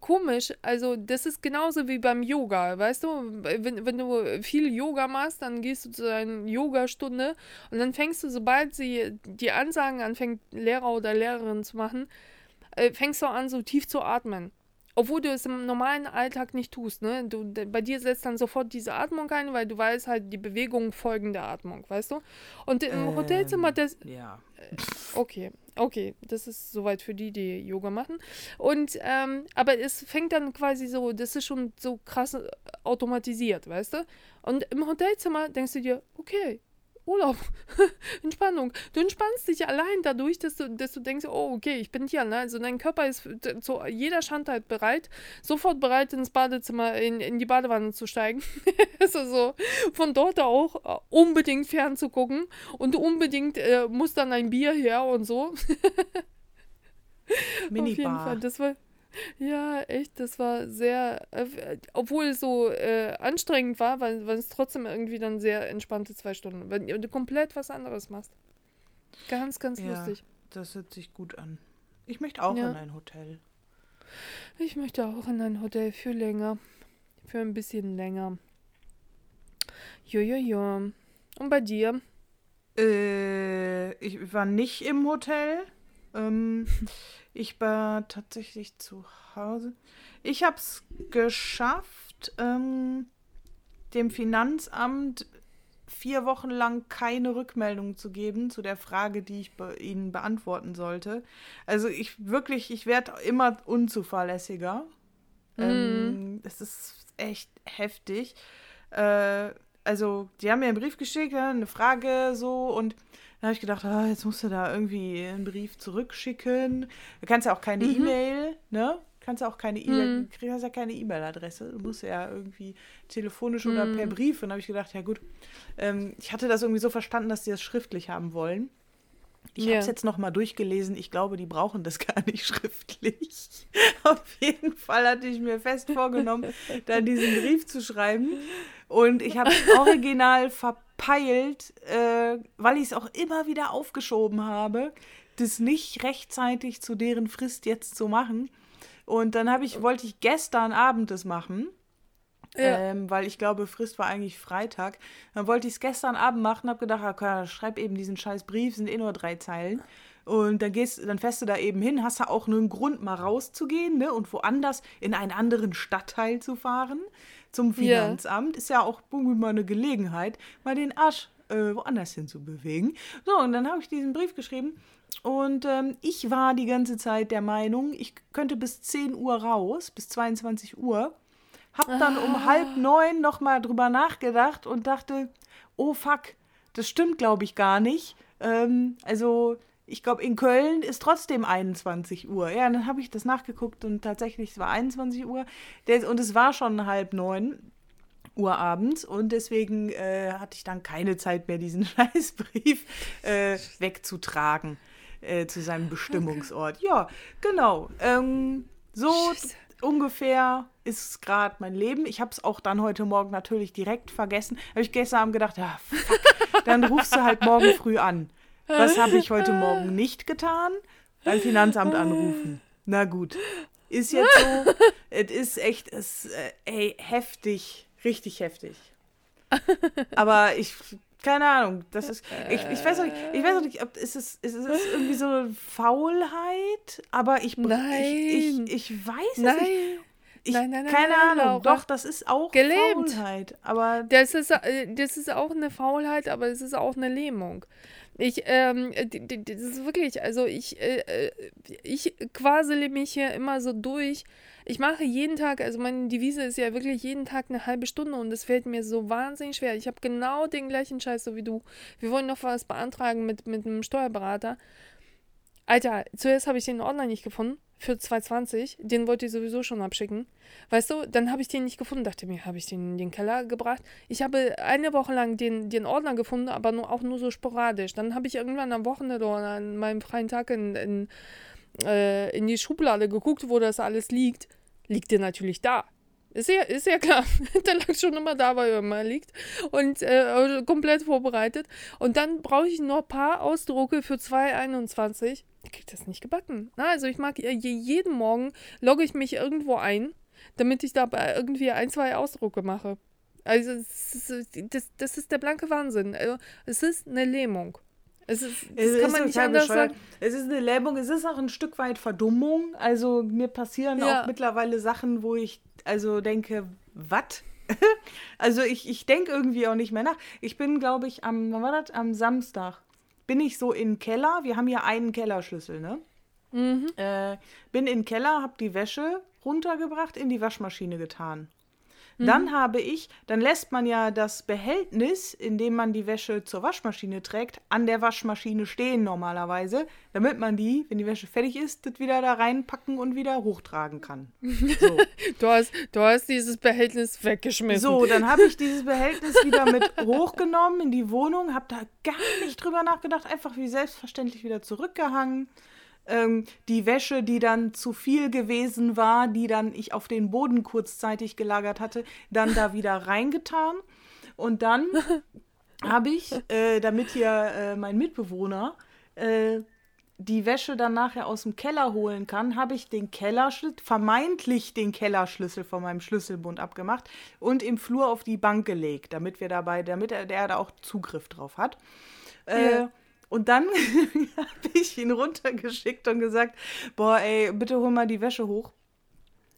komisch. Also das ist genauso wie beim Yoga, weißt du? Wenn, wenn du viel Yoga machst, dann gehst du zu einer Yogastunde und dann fängst du, sobald sie die Ansagen anfängt, Lehrer oder Lehrerin zu machen, äh, fängst du an, so tief zu atmen. Obwohl du es im normalen Alltag nicht tust, ne? Du, bei dir setzt dann sofort diese Atmung ein, weil du weißt halt, die Bewegung folgen der Atmung, weißt du? Und im ähm, Hotelzimmer, das. Ja. Äh, okay, okay, das ist soweit für die, die Yoga machen. Und, ähm, aber es fängt dann quasi so, das ist schon so krass automatisiert, weißt du? Und im Hotelzimmer denkst du dir, okay, Urlaub, Entspannung. Du entspannst dich allein dadurch, dass du, dass du denkst, oh, okay, ich bin hier. Ne? Also dein Körper ist zu jeder Schandheit bereit, sofort bereit, ins Badezimmer, in, in die Badewanne zu steigen. also so von dort auch äh, unbedingt fernzugucken und unbedingt äh, muss dann ein Bier her und so. Minibar. Auf jeden Fall, das war ja, echt, das war sehr, äh, obwohl es so äh, anstrengend war, weil, weil es trotzdem irgendwie dann sehr entspannte zwei Stunden, wenn du komplett was anderes machst. Ganz, ganz ja, lustig. Das hört sich gut an. Ich möchte auch ja. in ein Hotel. Ich möchte auch in ein Hotel für länger. Für ein bisschen länger. Jojojo. Und bei dir? Äh, ich war nicht im Hotel. Ähm, ich war tatsächlich zu Hause. Ich habe es geschafft, ähm, dem Finanzamt vier Wochen lang keine Rückmeldung zu geben zu der Frage, die ich be ihnen beantworten sollte. Also ich wirklich, ich werde immer unzuverlässiger. Mhm. Ähm, es ist echt heftig. Äh, also, die haben mir einen Brief geschickt, eine Frage so und da habe ich gedacht, ah, jetzt musst du da irgendwie einen Brief zurückschicken. Du kannst ja auch keine mhm. E-Mail, ne? Du kannst ja auch keine E-Mail, mhm. du kriegst ja keine E-Mail-Adresse. Du musst ja irgendwie telefonisch mhm. oder per Brief. Und da habe ich gedacht, ja gut, ähm, ich hatte das irgendwie so verstanden, dass die das schriftlich haben wollen. Ich yeah. habe es jetzt noch mal durchgelesen. Ich glaube, die brauchen das gar nicht schriftlich. Auf jeden Fall hatte ich mir fest vorgenommen, da diesen Brief zu schreiben. Und ich habe es original verpeilt, äh, weil ich es auch immer wieder aufgeschoben habe, das nicht rechtzeitig zu deren Frist jetzt zu machen. Und dann habe ich, wollte ich gestern Abend das machen. Ja. Ähm, weil ich glaube, Frist war eigentlich Freitag. Dann wollte ich es gestern Abend machen, habe gedacht, okay, schreib eben diesen scheiß Brief, sind eh nur drei Zeilen. Und dann gehst, dann fährst du da eben hin, hast du auch nur einen Grund, mal rauszugehen, ne? Und woanders in einen anderen Stadtteil zu fahren zum Finanzamt. Ja. Ist ja auch mal eine Gelegenheit, mal den Arsch äh, woanders hin zu bewegen. So, und dann habe ich diesen Brief geschrieben. Und ähm, ich war die ganze Zeit der Meinung, ich könnte bis 10 Uhr raus, bis 22 Uhr. Hab dann ah. um halb neun nochmal drüber nachgedacht und dachte, oh fuck, das stimmt, glaube ich, gar nicht. Ähm, also ich glaube, in Köln ist trotzdem 21 Uhr. Ja, dann habe ich das nachgeguckt und tatsächlich, es war 21 Uhr. und es war schon halb neun Uhr abends und deswegen äh, hatte ich dann keine Zeit mehr, diesen Scheißbrief äh, wegzutragen äh, zu seinem Bestimmungsort. Okay. Ja, genau. Ähm, so Scheiße. ungefähr ist gerade mein Leben. Ich habe es auch dann heute Morgen natürlich direkt vergessen. Habe ich gestern Abend gedacht, ja, fuck, dann rufst du halt morgen früh an. Was habe ich heute Morgen nicht getan? Beim Finanzamt anrufen. Na gut. Ist jetzt so. Es ist echt, es, äh, ey, heftig. Richtig heftig. Aber ich, keine Ahnung, das ist, ich, ich weiß auch nicht, ich weiß auch nicht, ob, ist es, ist es irgendwie so eine Faulheit? Aber ich, nein. ich, ich, ich weiß nein. es nicht. Ich, nein, nein, nein, keine nein, Ahnung, Laura. doch, das ist auch Gelebt. Faulheit. Aber das ist, äh, das ist auch eine Faulheit, aber es ist auch eine Lähmung. Ich, ähm, das ist wirklich, also ich, äh, äh, ich quasele mich hier immer so durch. Ich mache jeden Tag, also meine Devise ist ja wirklich jeden Tag eine halbe Stunde und das fällt mir so wahnsinnig schwer. Ich habe genau den gleichen Scheiß so wie du. Wir wollen noch was beantragen mit, mit einem Steuerberater. Alter, zuerst habe ich den Ordner nicht gefunden für 220. Den wollte ich sowieso schon abschicken. Weißt du, dann habe ich den nicht gefunden. Dachte mir, habe ich den in den Keller gebracht. Ich habe eine Woche lang den, den Ordner gefunden, aber nur, auch nur so sporadisch. Dann habe ich irgendwann am Wochenende oder an meinem freien Tag in, in, äh, in die Schublade geguckt, wo das alles liegt. Liegt der natürlich da. Ist ja, ist ja klar. Der lag schon immer da, weil er immer liegt. Und äh, komplett vorbereitet. Und dann brauche ich noch ein paar Ausdrucke für 2,21. Kriege das nicht gebacken. Na, also ich mag jeden Morgen logge ich mich irgendwo ein, damit ich da irgendwie ein, zwei Ausdrucke mache. Also das, das, ist der blanke Wahnsinn. Also, es ist eine Lähmung. Es ist, das Es kann man nicht anders bescheuert. sagen. Es ist eine Lähmung, es ist auch ein Stück weit Verdummung. Also mir passieren Ja. auch mittlerweile Sachen, wo ich also denke, was? also ich, ich denke irgendwie auch nicht mehr nach. Ich bin, glaube ich, am, wann war das? Am Samstag bin ich so in den Keller. Wir haben hier einen Kellerschlüssel, ne? Mhm. Äh, bin in den Keller, habe die Wäsche runtergebracht, in die Waschmaschine getan. Mhm. Dann habe ich, dann lässt man ja das Behältnis, in dem man die Wäsche zur Waschmaschine trägt, an der Waschmaschine stehen normalerweise, damit man die, wenn die Wäsche fertig ist, das wieder da reinpacken und wieder hochtragen kann. So, Du hast, du hast dieses Behältnis weggeschmissen. so dann habe ich dieses Behältnis wieder mit hochgenommen in die Wohnung, habe da gar nicht drüber nachgedacht, einfach wie selbstverständlich wieder zurückgehangen. Ähm, die Wäsche, die dann zu viel gewesen war, die dann ich auf den Boden kurzzeitig gelagert hatte, dann da wieder reingetan. Und dann habe ich, äh, damit hier äh, mein Mitbewohner äh, die Wäsche dann nachher aus dem Keller holen kann, habe ich den Kellerschlüssel, vermeintlich den Kellerschlüssel von meinem Schlüsselbund abgemacht und im Flur auf die Bank gelegt, damit wir dabei, damit er der da auch Zugriff drauf hat. Äh, Ja. Und dann habe ich ihn runtergeschickt und gesagt, boah, ey, bitte hol mal die Wäsche hoch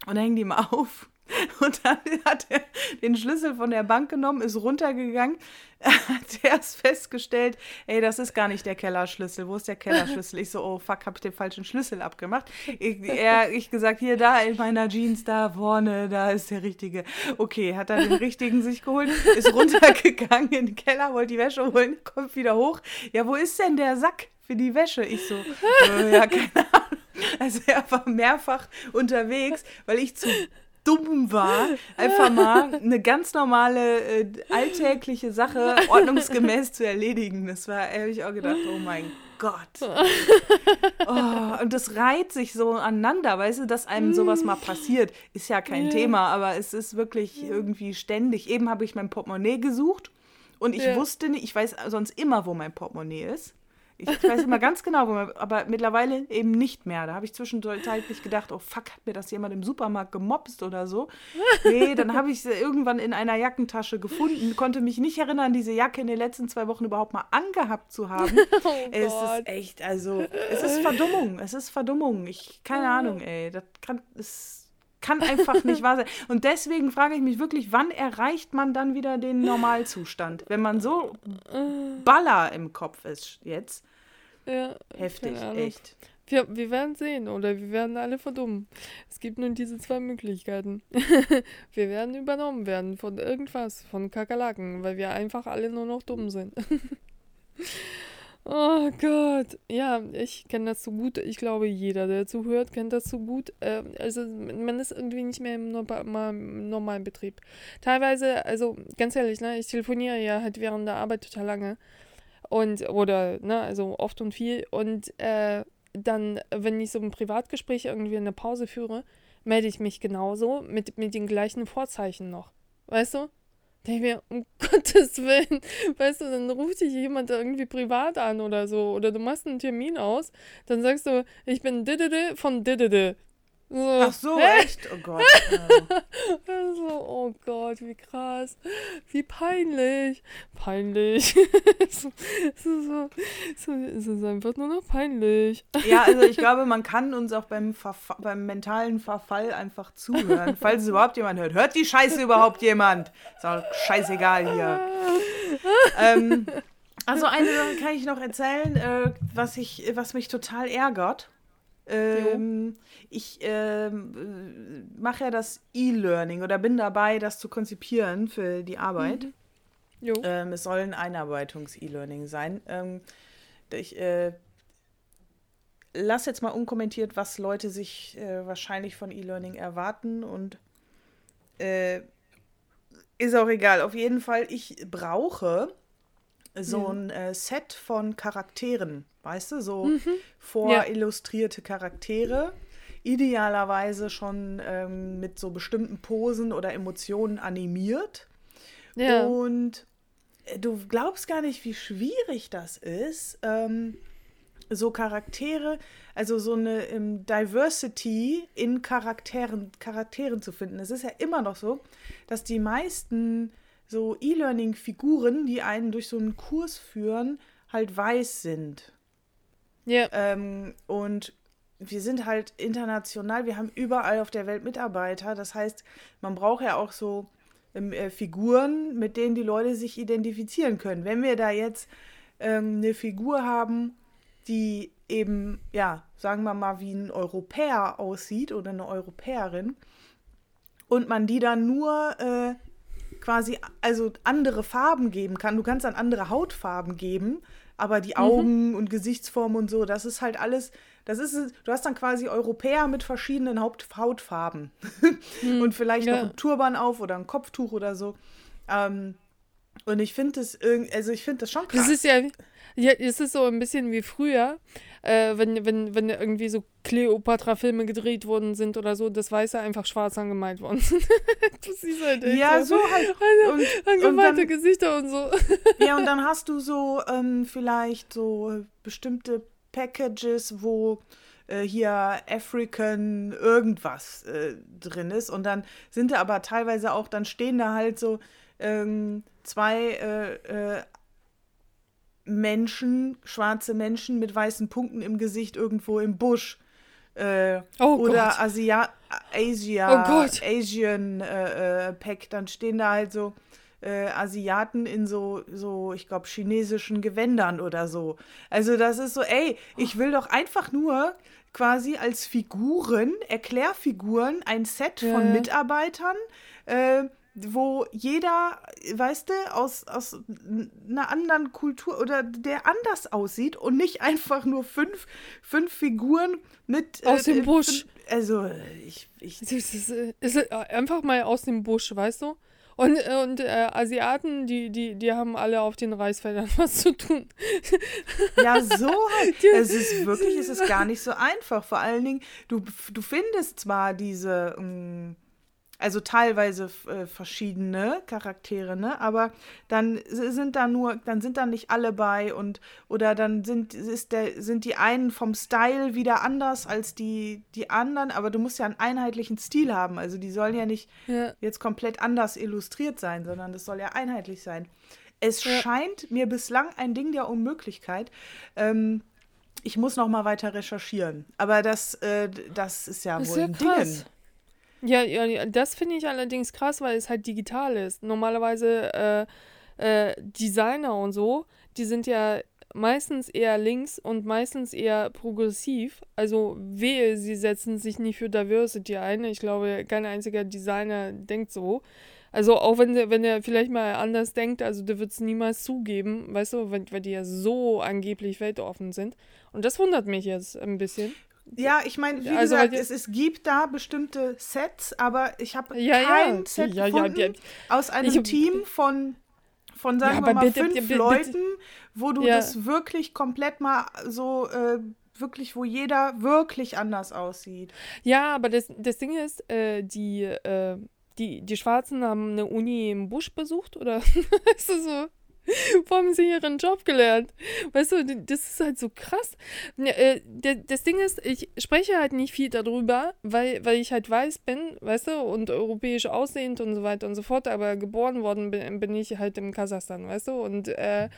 und häng die mal auf. Und dann hat er den Schlüssel von der Bank genommen, ist runtergegangen, hat erst festgestellt, ey, das ist gar nicht der Kellerschlüssel. Wo ist der Kellerschlüssel? Ich so, oh fuck, hab ich den falschen Schlüssel abgemacht. Ich, er, ich gesagt, hier, da in meiner Jeans, da vorne, da ist der richtige. Okay, hat er den richtigen sich geholt, ist runtergegangen in den Keller, wollte die Wäsche holen, kommt wieder hoch. Ja, wo ist denn der Sack für die Wäsche? Ich so, äh, ja, keine Ahnung. Also er war mehrfach unterwegs, weil ich zu dumm war, einfach mal eine ganz normale, äh, alltägliche Sache ordnungsgemäß zu erledigen. Das war, habe ich auch gedacht, oh mein Gott. Oh, und das reiht sich so aneinander, weißt du, dass einem sowas mal passiert, ist ja kein Ja. Thema, aber es ist wirklich irgendwie ständig. Eben habe ich mein Portemonnaie gesucht und ich Ja. wusste nicht, ich weiß sonst immer, wo mein Portemonnaie ist. Ich, weiß immer ganz genau, wo mein, aber mittlerweile eben nicht mehr. Da habe ich zwischenzeitlich gedacht, oh fuck, hat mir das jemand im Supermarkt gemobst oder so. Nee, dann habe ich sie irgendwann in einer Jackentasche gefunden, konnte mich nicht erinnern, diese Jacke in den letzten zwei Wochen überhaupt mal angehabt zu haben. Oh es Gott. ist echt, also, es ist Verdummung, es ist Verdummung. Ich, keine Ahnung, ey, das kann, es kann einfach nicht wahr sein. Und deswegen frage ich mich wirklich, wann erreicht man dann wieder den Normalzustand? Wenn man so Baller im Kopf ist jetzt. Ja, Heftig, echt. Wir, wir werden sehen oder wir werden alle verdummen. Es gibt nur diese zwei Möglichkeiten. wir werden übernommen werden von irgendwas, von Kakerlaken, weil wir einfach alle nur noch dumm sind. oh Gott. Ja, ich kenne das so gut. Ich glaube, jeder, der zuhört, kennt das so gut. Ähm, also man ist irgendwie nicht mehr im normalen Betrieb. Teilweise, also ganz ehrlich, ne, ich telefoniere ja halt während der Arbeit total lange. Und, oder, ne, also oft und viel. Und äh, dann, wenn ich so ein Privatgespräch irgendwie in der Pause führe, melde ich mich genauso mit, mit den gleichen Vorzeichen noch. Weißt du? Denke mir, um Gottes Willen, weißt du, dann ruft dich jemand irgendwie privat an oder so. Oder du machst einen Termin aus, dann sagst du, ich bin Didede von Didede. So, Ach so, echt? Oh Gott. Ja. So, oh Gott, wie krass. Wie peinlich. Peinlich. es, ist so, so, es ist einfach nur noch peinlich. ja, also ich glaube, man kann uns auch beim, Verfa beim mentalen Verfall einfach zuhören. Falls es überhaupt jemand hört. Hört die Scheiße überhaupt jemand? Ist auch scheißegal hier. ähm, also eine Sache kann ich noch erzählen, äh, was, ich, was mich total ärgert. Ähm, ich ähm, äh, mache ja das E-Learning oder bin dabei, das zu konzipieren für die Arbeit. Jo. Ähm, es soll ein Einarbeitungs-E-Learning sein. Ähm, ich äh, lass jetzt mal unkommentiert, was Leute sich äh, wahrscheinlich von E-Learning erwarten und äh, ist auch egal. Auf jeden Fall, ich brauche so Ja. ein äh, Set von Charakteren, weißt du, so Mhm. vorillustrierte Charaktere. Idealerweise schon ähm, mit so bestimmten Posen oder Emotionen animiert. Ja. Und äh, du glaubst gar nicht, wie schwierig das ist, ähm, so Charaktere, also so eine ähm, Diversity in Charakteren, Charakteren zu finden. Es ist ja immer noch so, dass die meisten so E-Learning-Figuren, die einen durch so einen Kurs führen, halt weiß sind. Ja. Ähm, und wir sind halt international, wir haben überall auf der Welt Mitarbeiter. Das heißt, man braucht ja auch so ähm, äh, Figuren, mit denen die Leute sich identifizieren können. Wenn wir da jetzt ähm, eine Figur haben, die eben, ja, sagen wir mal, wie ein Europäer aussieht oder eine Europäerin, und man die dann nur äh, quasi, also andere Farben geben kann. Du kannst dann andere Hautfarben geben, aber die Augen mhm. und Gesichtsform und so, das ist halt alles, das ist, du hast dann quasi Europäer mit verschiedenen Haupt Hautfarben. Mhm. und vielleicht ja. noch ein Turban auf oder ein Kopftuch oder so. Ähm, und ich finde das irgendwie, also ich finde das schon krass. Das ist ja, ja, es ist so ein bisschen wie früher, äh, wenn, wenn, wenn irgendwie so Cleopatra-Filme gedreht worden sind oder so, das Weiße einfach schwarz angemalt worden sind. du siehst halt Ja, so, so halt. Und, angemalte und dann, Gesichter und so. ja, und dann hast du so ähm, vielleicht so bestimmte Packages, wo äh, hier African irgendwas äh, drin ist. Und dann sind da aber teilweise auch, dann stehen da halt so ähm, zwei äh, äh Menschen, schwarze Menschen mit weißen Punkten im Gesicht irgendwo im Busch. Äh, oh oder Asia, Asia, oh Asian äh, äh, Pack, dann stehen da halt so äh, Asiaten in so, so ich glaube, chinesischen Gewändern oder so. Also das ist so, ey, ich will doch einfach nur quasi als Figuren, Erklärfiguren, ein Set von Mitarbeitern, äh, wo jeder, weißt du, aus, aus einer anderen Kultur oder der anders aussieht und nicht einfach nur fünf, fünf Figuren mit. Aus äh, dem Busch. Also, ich. ich es ist, es ist einfach mal aus dem Busch, weißt du? Und, und äh, Asiaten, die, die, die haben alle auf den Reisfeldern was zu tun. Ja, so halt. es ist wirklich, es ist gar nicht so einfach. Vor allen Dingen, du, du findest zwar diese. Mh, mm, also teilweise äh, verschiedene Charaktere, ne? Aber dann sind da nur, dann sind da nicht alle bei und oder dann sind, ist der, sind die einen vom Style wieder anders als die, die anderen, aber du musst ja einen einheitlichen Stil haben. Also die sollen ja nicht ja. jetzt komplett anders illustriert sein, sondern das soll ja einheitlich sein. Es ja. scheint mir bislang ein Ding der Unmöglichkeit. Ähm, ich muss noch mal weiter recherchieren. Aber das, äh, das ist ja das wohl ist ja ein Ding. Ja, ja, das finde ich allerdings krass, weil es halt digital ist. Normalerweise äh, äh, Designer und so, die sind ja meistens eher links und meistens eher progressiv. Also wehe, sie setzen sich nicht für Diversity ein. Ich glaube, kein einziger Designer denkt so. Also auch wenn der, wenn der vielleicht mal anders denkt, also der wird es niemals zugeben, weißt du, weil, weil die ja so angeblich weltoffen sind. Und das wundert mich jetzt ein bisschen. Ja, ich meine, wie also, gesagt, es, es gibt da bestimmte Sets, aber ich habe ja, kein ja. Set ja, gefunden aus einem ich, Team von, von sagen wir mal, bitte, fünf bitte, Leuten, wo du das wirklich komplett mal so, äh, wirklich, wo jeder wirklich anders aussieht. Ja, aber das, das Ding ist, äh, die, äh, die, die Schwarzen haben eine Uni im Busch besucht, oder? ist das so? Wo haben sie ihren Job gelernt? Weißt du, das ist halt so krass. Äh, das Ding ist, ich spreche halt nicht viel darüber, weil, weil ich halt weiß bin, weißt du, und europäisch aussehend und so weiter und so fort, aber geboren worden bin, bin ich halt im Kasachstan, weißt du, und äh,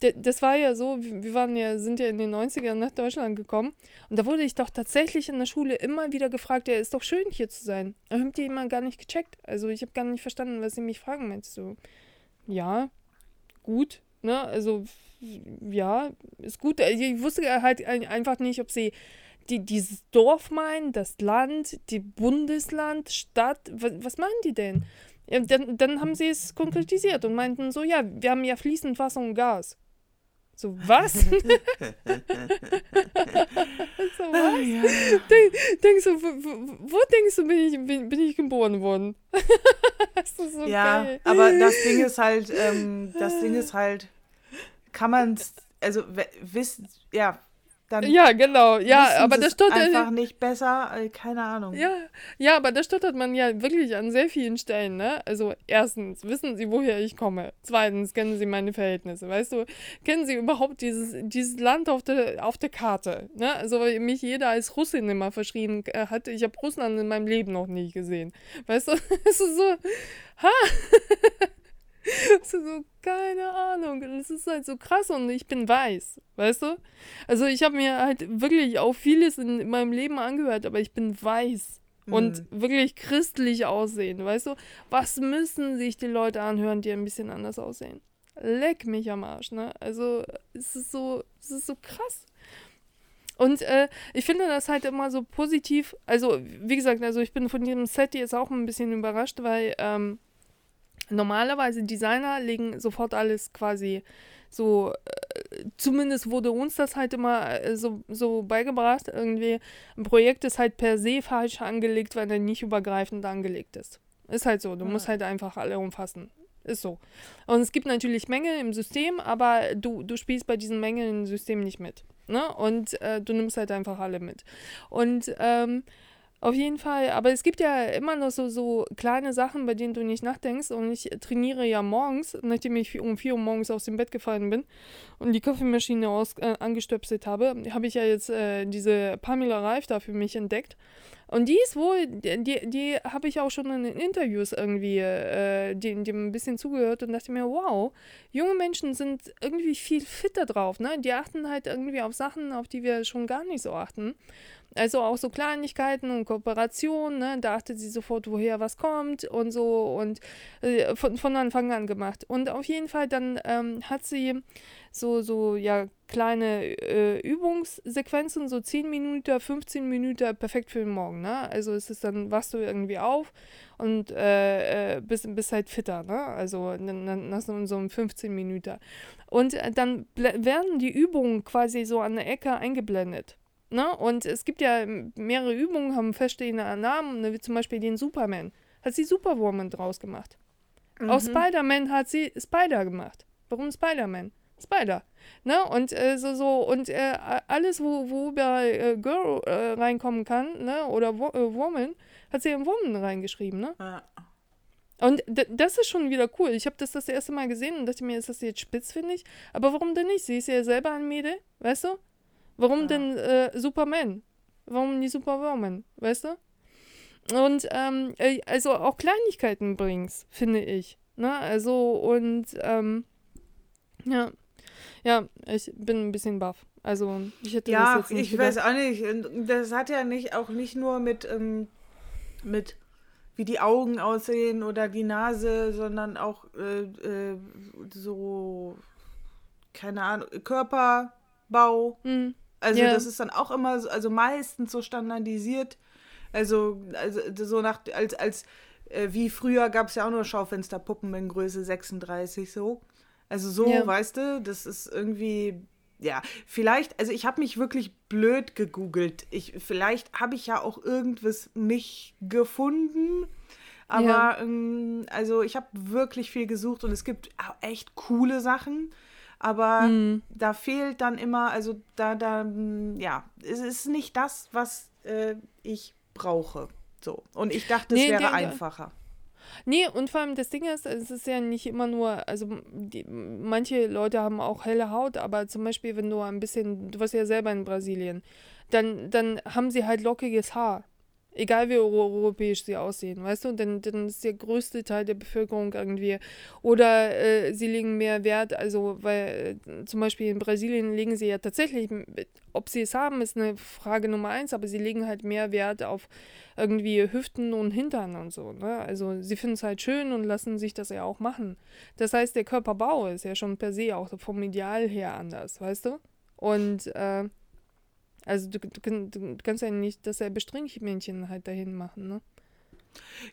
das war ja so, wir waren ja, sind ja in den 90ern nach Deutschland gekommen und da wurde ich doch tatsächlich in der Schule immer wieder gefragt, ja, ist doch schön hier zu sein. Da habt ihr immer gar nicht gecheckt. Also ich habe gar nicht verstanden, was sie mich fragen. Meinst du, ja, gut, ne? Also ja, ist gut. Also, ich wusste halt einfach nicht, ob sie die, dieses Dorf meinen, das Land, die Bundesland, Stadt, was, was meinen die denn? Ja, dann, dann haben sie es konkretisiert und meinten so, ja, wir haben ja fließend Wasser und Gas. So, was? so, was? Ja. Denk, denkst du, wo, wo, denkst du, bin ich, bin, bin ich geboren worden? das ist so ja, geil. aber das Ding ist halt, ähm, das Ding ist halt, kann man es, also wissen, ja, dann ja, genau. Ja, aber das stottert einfach nicht besser, äh, keine Ahnung. Ja, ja, aber da stottert man ja wirklich an sehr vielen Stellen, ne? Also erstens, wissen Sie, woher ich komme? Zweitens, kennen Sie meine Verhältnisse, weißt du? Kennen Sie überhaupt dieses, dieses Land auf der, auf der Karte, ne? Also weil mich jeder als Russin immer verschrien äh, hat. Ich habe Russland in meinem Leben noch nie gesehen. Weißt du? Es ist so, ha! so, so, keine Ahnung. Und es ist halt so krass und ich bin weiß, weißt du? Also ich habe mir halt wirklich auch vieles in meinem Leben angehört, aber ich bin weiß und Mhm. wirklich christlich aussehen, weißt du? Was müssen sich die Leute anhören, die ein bisschen anders aussehen? Leck mich am Arsch, ne? Also es ist so, es ist so krass. Und äh, ich finde das halt immer so positiv. Also, wie gesagt, also ich bin von diesem Set jetzt auch ein bisschen überrascht, weil ähm, normalerweise Designer legen sofort alles quasi so, äh, zumindest wurde uns das halt immer äh, so, so beigebracht, irgendwie, ein Projekt ist halt per se falsch angelegt, weil er nicht übergreifend angelegt ist. Ist halt so, du musst halt einfach alle umfassen. Ist so. Und es gibt natürlich Mängel im System, aber du, du spielst bei diesen Mängeln im System nicht mit. Ne? Und äh, du nimmst halt einfach alle mit. Und ähm, auf jeden Fall, aber es gibt ja immer noch so, so kleine Sachen, bei denen du nicht nachdenkst. Und ich trainiere ja morgens, nachdem ich um 4 Uhr morgens aus dem Bett gefallen bin und die Kaffeemaschine aus, äh, angestöpselt habe, habe ich ja jetzt äh, diese Pamela Reif da für mich entdeckt. Und die ist wohl, die, die habe ich auch schon in den Interviews irgendwie äh, dem, dem ein bisschen zugehört und dachte mir, wow, junge Menschen sind irgendwie viel fitter drauf, ne? Die achten halt irgendwie auf Sachen, auf die wir schon gar nicht so achten. Also auch so Kleinigkeiten und Kooperation, ne? Da achtet sie sofort, woher was kommt und so und äh, von, von Anfang an gemacht. Und auf jeden Fall dann ähm, hat sie so, so, ja, kleine äh, Übungssequenzen, so 10 Minuten, 15 Minuten, perfekt für den Morgen, ne? Also es ist dann, wachst du irgendwie auf und äh, äh, bist, bist halt fitter, ne? Also dann, dann hast so um 15 Minuten. Und äh, dann werden die Übungen quasi so an der Ecke eingeblendet. Ne? Und es gibt ja mehrere Übungen, haben feststehende Namen, ne? wie zum Beispiel den Superman. Hat sie Superwoman draus gemacht. Aus Spider-Man hat sie Spider gemacht. Warum Spider-Man? Spider. Ne? Und äh, so, so, und äh, alles, wo, wo bei äh, Girl äh, reinkommen kann, ne? Oder wo, äh, Woman, hat sie in Woman reingeschrieben, ne? Ja. Und das ist schon wieder cool. Ich habe das das erste Mal gesehen und dachte mir, ist das jetzt spitz, finde ich. Aber warum denn nicht? Sie ist ja selber ein Mädel, weißt du? Warum Ja. denn äh, Superman? Warum nicht Superwoman, weißt du? Und ähm, äh, also auch Kleinigkeiten bringt's, finde ich. Ne? Also und ähm, ja, ja, ich bin ein bisschen baff. Also ich hätte Ja, das jetzt nicht ich weiß gedacht. auch nicht. Das hat ja nicht auch nicht nur mit, ähm, mit wie die Augen aussehen oder die Nase, sondern auch äh, äh, so, keine Ahnung, Körperbau. Hm, Also Ja. das ist dann auch immer, so, also meistens so standardisiert. Also, also so nach, als, als äh, wie früher gab es ja auch nur Schaufensterpuppen in Größe 36 so. Also so, Ja. weißt du, das ist irgendwie, ja, vielleicht, also ich habe mich wirklich blöd gegoogelt. Ich, vielleicht habe ich ja auch irgendwas nicht gefunden. Aber Ja. ähm, also ich habe wirklich viel gesucht und es gibt auch echt coole Sachen. Aber hm. da fehlt dann immer, also da, da, mm, ja, es ist nicht das, was äh, ich brauche. So. Und ich dachte, es Nee, wäre der- einfacher. Nee, und vor allem das Ding ist, es ist ja nicht immer nur, also die, manche Leute haben auch helle Haut, aber zum Beispiel, wenn du ein bisschen, du warst ja selber in Brasilien, dann, dann haben sie halt lockiges Haar. Egal wie euro europäisch sie aussehen, weißt du? Dann, dann ist der größte Teil der Bevölkerung irgendwie. Oder äh, sie legen mehr Wert, also, weil äh, zum Beispiel in Brasilien legen sie ja tatsächlich, ob sie es haben, ist eine Frage Nummer eins, aber sie legen halt mehr Wert auf irgendwie Hüften und Hintern und so. Ne? Also sie finden es halt schön und lassen sich das ja auch machen. Das heißt, der Körperbau ist ja schon per se auch vom Ideal her anders, weißt du? Und äh, also du, du, du kannst ja nicht dasselbe Strinkmännchen halt dahin machen, ne?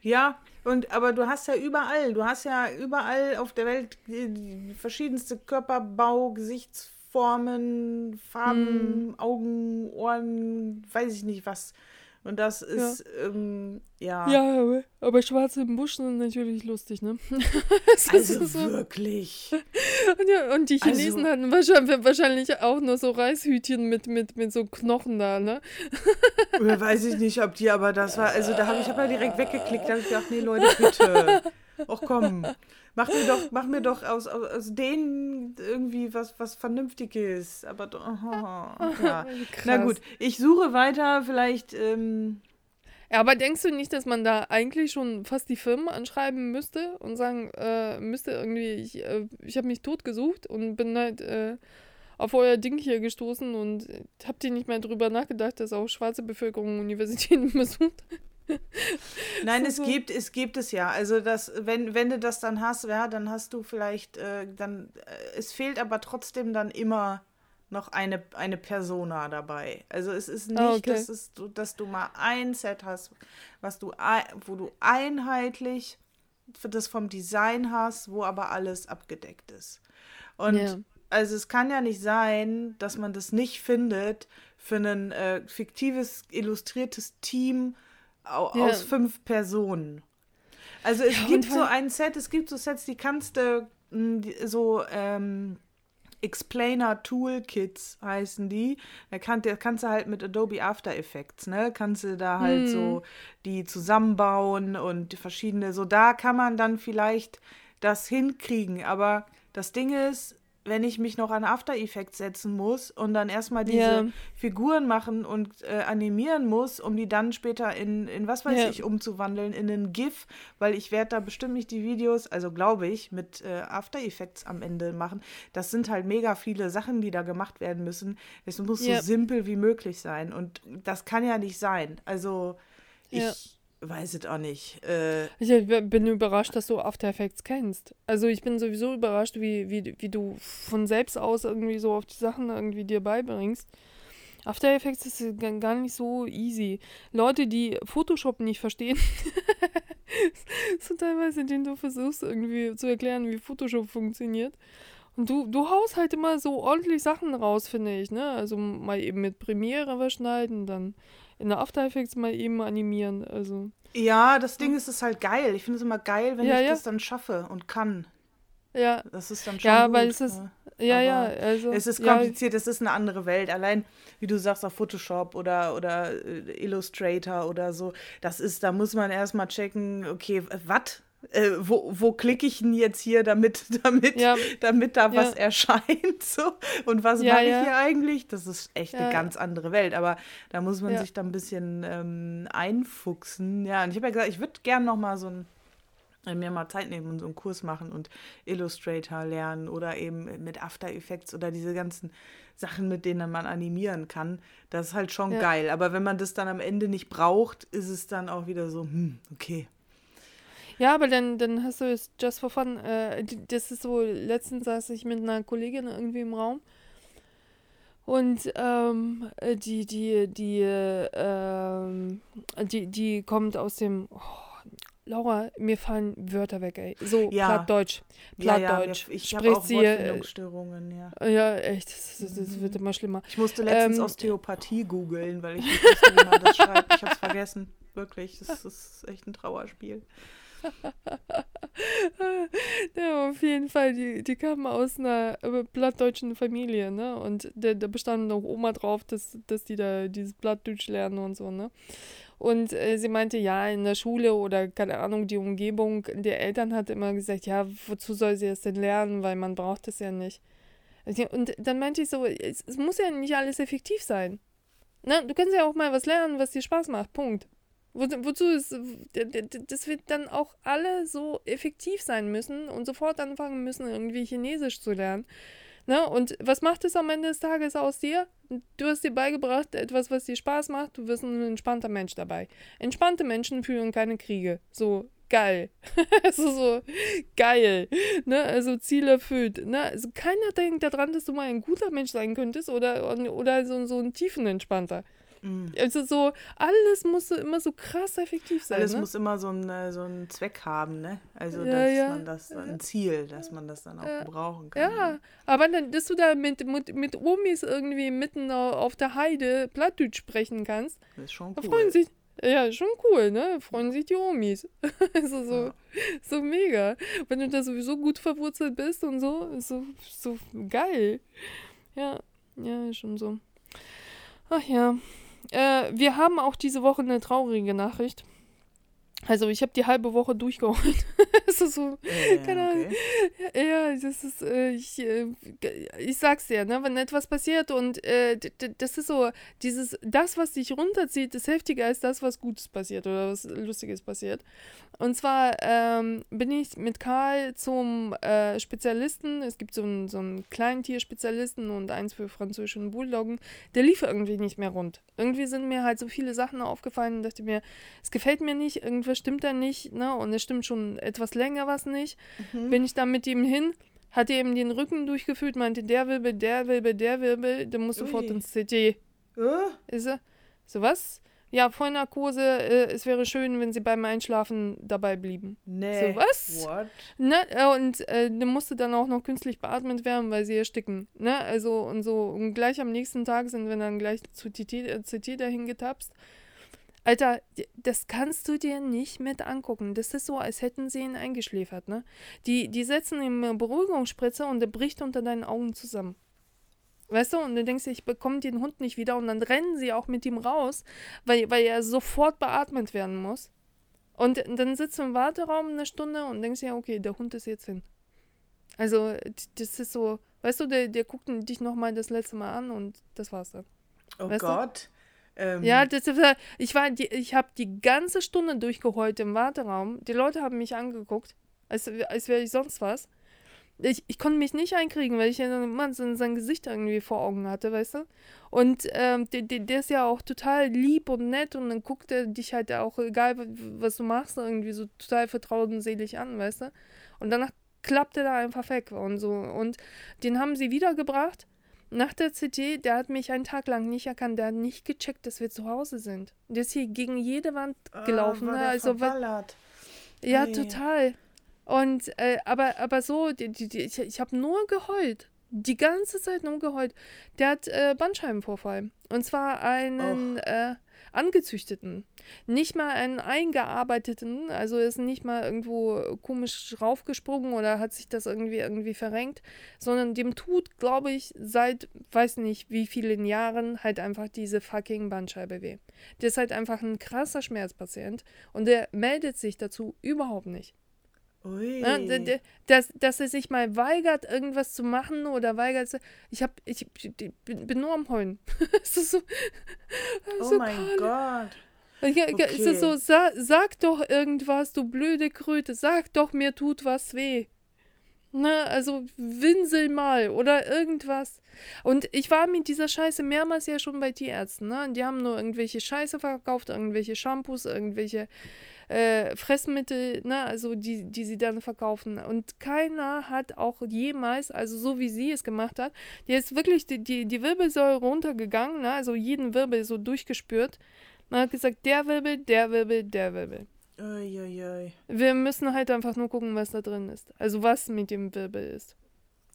Ja, und aber du hast ja überall, du hast ja überall auf der Welt äh, verschiedenste Körperbau, Gesichtsformen, Farben, Augen, Ohren, weiß ich nicht was. Und das ist, ähm, ja. Ja, aber, aber schwarze im Busch sind natürlich lustig, ne? Das Also ist so. wirklich. Und, ja, und die Also- Chinesen hatten wahrscheinlich, wahrscheinlich auch nur so Reishütchen mit, mit, mit so Knochen da, ne? Weiß ich nicht, ob die, aber das war, also da habe ich aber direkt weggeklickt, da habe ich gedacht, nee, Leute, bitte. Och komm, mach mir doch, mach mir doch aus, aus, aus denen irgendwie was, was Vernünftiges. Aber doch, aha, ja. Na gut, ich suche weiter, vielleicht, ähm, Ja, aber denkst du nicht, dass man da eigentlich schon fast die Firmen anschreiben müsste und sagen, äh, müsste irgendwie, ich, äh, ich habe mich tot gesucht und bin halt äh, auf euer Ding hier gestoßen und habt ihr nicht mehr drüber nachgedacht, dass auch schwarze Bevölkerung Universitäten besucht? Nein, es gibt, es gibt es ja. Also das, wenn, wenn du das dann hast, ja, dann hast du vielleicht, äh, dann, äh, es fehlt aber trotzdem dann immer noch eine, eine Persona dabei. Also es ist nicht, Ah, okay. dass, es, du- dass du mal ein Set hast, was du, wo du einheitlich das vom Design hast, wo aber alles abgedeckt ist. Und Ja. also es kann ja nicht sein, dass man das nicht findet für ein äh, fiktives, illustriertes Team au Ja. aus fünf Personen. Also es Ja, gibt so ein Set, es gibt so Sets, die kannst du die- so ähm, Explainer Toolkits heißen die. Da, kann, da kannst du halt mit Adobe After Effects, ne? Kannst du da halt Hm. so die zusammenbauen und verschiedene, so da kann man dann vielleicht das hinkriegen. Aber das Ding ist, wenn ich mich noch an After Effects setzen muss und dann erstmal diese Ja. Figuren machen und äh, animieren muss, um die dann später in, in was weiß Ja. ich umzuwandeln, in einen GIF, weil ich werde da bestimmt nicht die Videos, also glaube ich, mit äh, After Effects am Ende machen. Das sind halt mega viele Sachen, die da gemacht werden müssen. Es muss Ja. so simpel wie möglich sein und das kann ja nicht sein. Also ich. Weiß es auch nicht. Äh, Ich bin überrascht, dass du After Effects kennst. Also ich bin sowieso überrascht, wie, wie, wie du von selbst aus irgendwie so auf die Sachen irgendwie dir beibringst. After Effects ist ga- gar nicht so easy. Leute, die Photoshop nicht verstehen, so teilweise, denen du versuchst irgendwie zu erklären, wie Photoshop funktioniert. Und du, du haust halt immer so ordentlich Sachen raus, finde ich, ne? Also mal eben mit Premiere was schneiden, dann in der After Effects mal eben animieren. Also, ja, das Ding ist, es halt geil. Ich finde es immer geil, wenn Ja, ich ja. das dann schaffe und kann. ja, Das ist dann schon Ja, gut. weil es ist- ne? ja, ja, also. Es ist ja, kompliziert, es ist eine andere Welt. Allein, wie du sagst, auf Photoshop oder, oder äh, Illustrator oder so, das ist, da muss man erstmal checken, okay, was? Äh, wo, wo klicke ich denn jetzt hier, damit, damit, Ja. damit da was Ja. erscheint? So? Und was Ja, mache ich hier eigentlich? Das ist echt eine ganz andere Welt. Aber da muss man sich da ein bisschen ähm, einfuchsen. Ja, und ich habe ja gesagt, ich würde gern noch mal so ein äh, mir mal Zeit nehmen und so einen Kurs machen und Illustrator lernen oder eben mit After Effects oder diese ganzen Sachen, mit denen man animieren kann. Das ist halt schon geil. Aber wenn man das dann am Ende nicht braucht, ist es dann auch wieder so, hm, okay. Ja, aber dann, dann hast du es just for fun. Äh, das ist so, letztens saß ich mit einer Kollegin irgendwie im Raum. Und ähm, äh, die, die, die, äh, ähm, die, die kommt aus dem. Oh, Laura, mir fallen Wörter weg, ey. So, Ja. Plattdeutsch. Ja, ja, Plattdeutsch. mir- ich habe auch sie, äh, Wortfindungsstörungen, ja. Ja, echt, das, das, das wird immer schlimmer. Ich musste letztens ähm, Osteopathie googeln, weil ich nicht wusste, wie man das schreibt. Ich habe es vergessen. Wirklich, das ist echt ein Trauerspiel. Ja, auf jeden Fall, die, die kamen aus einer äh, plattdeutschen Familie, ne? Und da, da bestand noch Oma drauf, dass, dass die da dieses Plattdeutsch lernen und so, ne? Und äh, sie meinte, ja, in der Schule oder keine Ahnung, die Umgebung der Eltern hat immer gesagt, ja, wozu soll sie das denn lernen, weil man braucht es ja nicht. Und dann meinte ich so, es, es muss ja nicht alles effektiv sein. Ne? Du kannst ja auch mal was lernen, was dir Spaß macht. Punkt. Wo, wozu ist, das wird dann auch alle so effektiv sein müssen und sofort anfangen müssen, irgendwie Chinesisch zu lernen. Ne? Und was macht es am Ende des Tages aus dir? Du hast dir beigebracht, etwas, was dir Spaß macht, du wirst ein entspannter Mensch dabei. Entspannte Menschen führen keine Kriege. So, geil. also so, geil. Ne? Also Ziel erfüllt. Ne? Also keiner denkt daran, dass du mal ein guter Mensch sein könntest oder, oder so, so ein tiefenentspannter. Mm. Also so, alles muss so immer so krass effektiv sein. Alles ne? muss immer so einen, äh, so einen Zweck haben, ne? Also, Ja, dass ja. man das, ein Ziel, dass man das dann auch Ja. gebrauchen kann. Ja, aber dann, dass du da mit, mit, mit Omis irgendwie mitten au- auf der Heide Plattdeutsch sprechen kannst, Das ist schon da cool. freuen sich, ja, schon cool, ne? Freuen sich die Omis. also so, Ja. so mega. Wenn du da sowieso gut verwurzelt bist und so, ist so, so geil. Ja, ja, schon so. Ach ja. Äh, wir haben auch diese Woche eine traurige Nachricht. Also ich habe die halbe Woche durchgeholt. ist so, Äh, keine Ahnung. okay. Ja, das ist, äh, ich, äh, ich sag's dir, ne, wenn etwas passiert und äh, das ist so, dieses, das, was dich runterzieht, ist heftiger als das, was Gutes passiert oder was Lustiges passiert. Und zwar ähm, bin ich mit Karl zum Spezialisten, es gibt so einen, so einen Kleintierspezialisten und eins für französischen Bulldoggen, der lief irgendwie nicht mehr rund. Irgendwie sind mir halt so viele Sachen aufgefallen und dachte mir, es gefällt mir nicht, irgendwas stimmt da nicht, ne, und es stimmt schon etwas länger was nicht. Mhm. Bin ich dann mit ihm hin, hat er ihm den Rücken durchgeführt, meinte, der Wirbel, der Wirbel, der Wirbel, der muss sofort Ui. ins CT. Äh? Ist er? So was? Ja, Vollnarkose, äh, es wäre schön, wenn sie beim Einschlafen dabei blieben. Nee. So, was? What? Ne? äh, Und äh, der musste dann auch noch künstlich beatmet werden, weil sie ersticken. Ne? Also und so. Und gleich am nächsten Tag sind wir dann gleich zu TT, äh, CT dahin getapst. Alter, das kannst du dir nicht mit angucken. Das ist so, als hätten sie ihn eingeschläfert, ne? Die, die setzen ihm eine Beruhigungsspritze und der bricht unter deinen Augen zusammen. Weißt du, und du denkst, ich bekomme den Hund nicht wieder und dann rennen sie auch mit ihm raus, weil, weil er sofort beatmet werden muss. Und dann sitzt du im Warteraum eine Stunde und denkst dir, okay, der Hund ist jetzt hin. Also, das ist so, weißt du, der, der guckt dich nochmal das letzte Mal an und das war's dann. Oh Weißt du? Ähm, Ja, das ich war, die, ich habe die ganze Stunde durchgeheult im Warteraum. Die Leute haben mich angeguckt, als, als wäre ich sonst was. Ich, ich konnte mich nicht einkriegen, weil ich immer so sein Gesicht irgendwie vor Augen hatte, weißt du? Und ähm, der, der, der ist ja auch total lieb und nett und dann guckt er dich halt auch, egal was du machst, irgendwie so total vertrauenselig an, weißt du? Und danach klappt er da einfach weg und so. Und den haben sie wiedergebracht. Nach der CT, der hat mich einen Tag lang nicht erkannt, der hat nicht gecheckt, dass wir zu Hause sind. Der ist hier gegen jede Wand gelaufen. Ah, war ne? der Also, wa- verballert. ja, Ei. total. Und, äh, aber, aber so, die, die, die, ich, ich habe nur geheult. Die ganze Zeit nur geheult. Der hat äh, Bandscheibenvorfall. Und zwar einen äh, angezüchteten. Nicht mal einen eingearbeiteten. Also ist nicht mal irgendwo komisch raufgesprungen oder hat sich das irgendwie irgendwie verrenkt. Sondern dem tut, glaube ich, seit weiß nicht wie vielen Jahren halt einfach diese fucking Bandscheibe weh. Der ist halt einfach ein krasser Schmerzpatient. Und der meldet sich dazu überhaupt nicht. Ui. Ne? Dass, dass er sich mal weigert, irgendwas zu machen oder weigert, ich hab, ich ich bin nur am Heulen. so, oh so mein. Gott. Ja, Es ist so, Okay. sa sag doch irgendwas, du blöde Kröte, sag doch, mir tut was weh. Ne, also winsel mal oder irgendwas. Und ich war mit dieser Scheiße mehrmals ja schon bei Tierärzten, ne? Die haben nur irgendwelche Scheiße verkauft, irgendwelche Shampoos, irgendwelche äh, Fressmittel, ne, also die, die sie dann verkaufen. Und keiner hat auch jemals, also so wie sie es gemacht hat, die ist wirklich die, die, die Wirbelsäule runtergegangen, ne, also jeden Wirbel so durchgespürt. Man hat gesagt, der Wirbel, der Wirbel, der Wirbel. Ui, ui, ui. Wir müssen halt einfach nur gucken, was da drin ist. Also was mit dem Wirbel ist.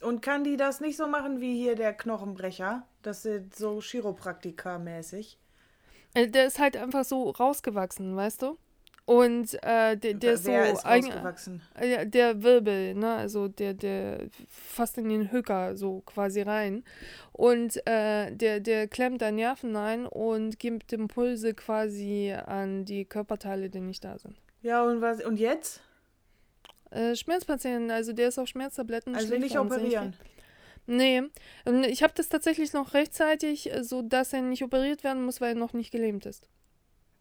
Und kann die das nicht so machen wie hier der Knochenbrecher? Das ist so Chiropraktiker-mäßig. Äh, Der ist halt einfach so rausgewachsen, weißt du? Und äh, der, der so rausgewachsen? Äh, der Wirbel, ne, also der, der fast in den Höcker so quasi rein. Und äh, der, der klemmt da Nerven ein und gibt Impulse quasi an die Körperteile, die nicht da sind. Ja, und was? Und jetzt? Äh, Schmerzpatienten, also der ist auf Schmerztabletten. Also nicht operieren. Nee, ähm, ich habe das tatsächlich noch rechtzeitig, äh, so dass er nicht operiert werden muss, weil er noch nicht gelähmt ist.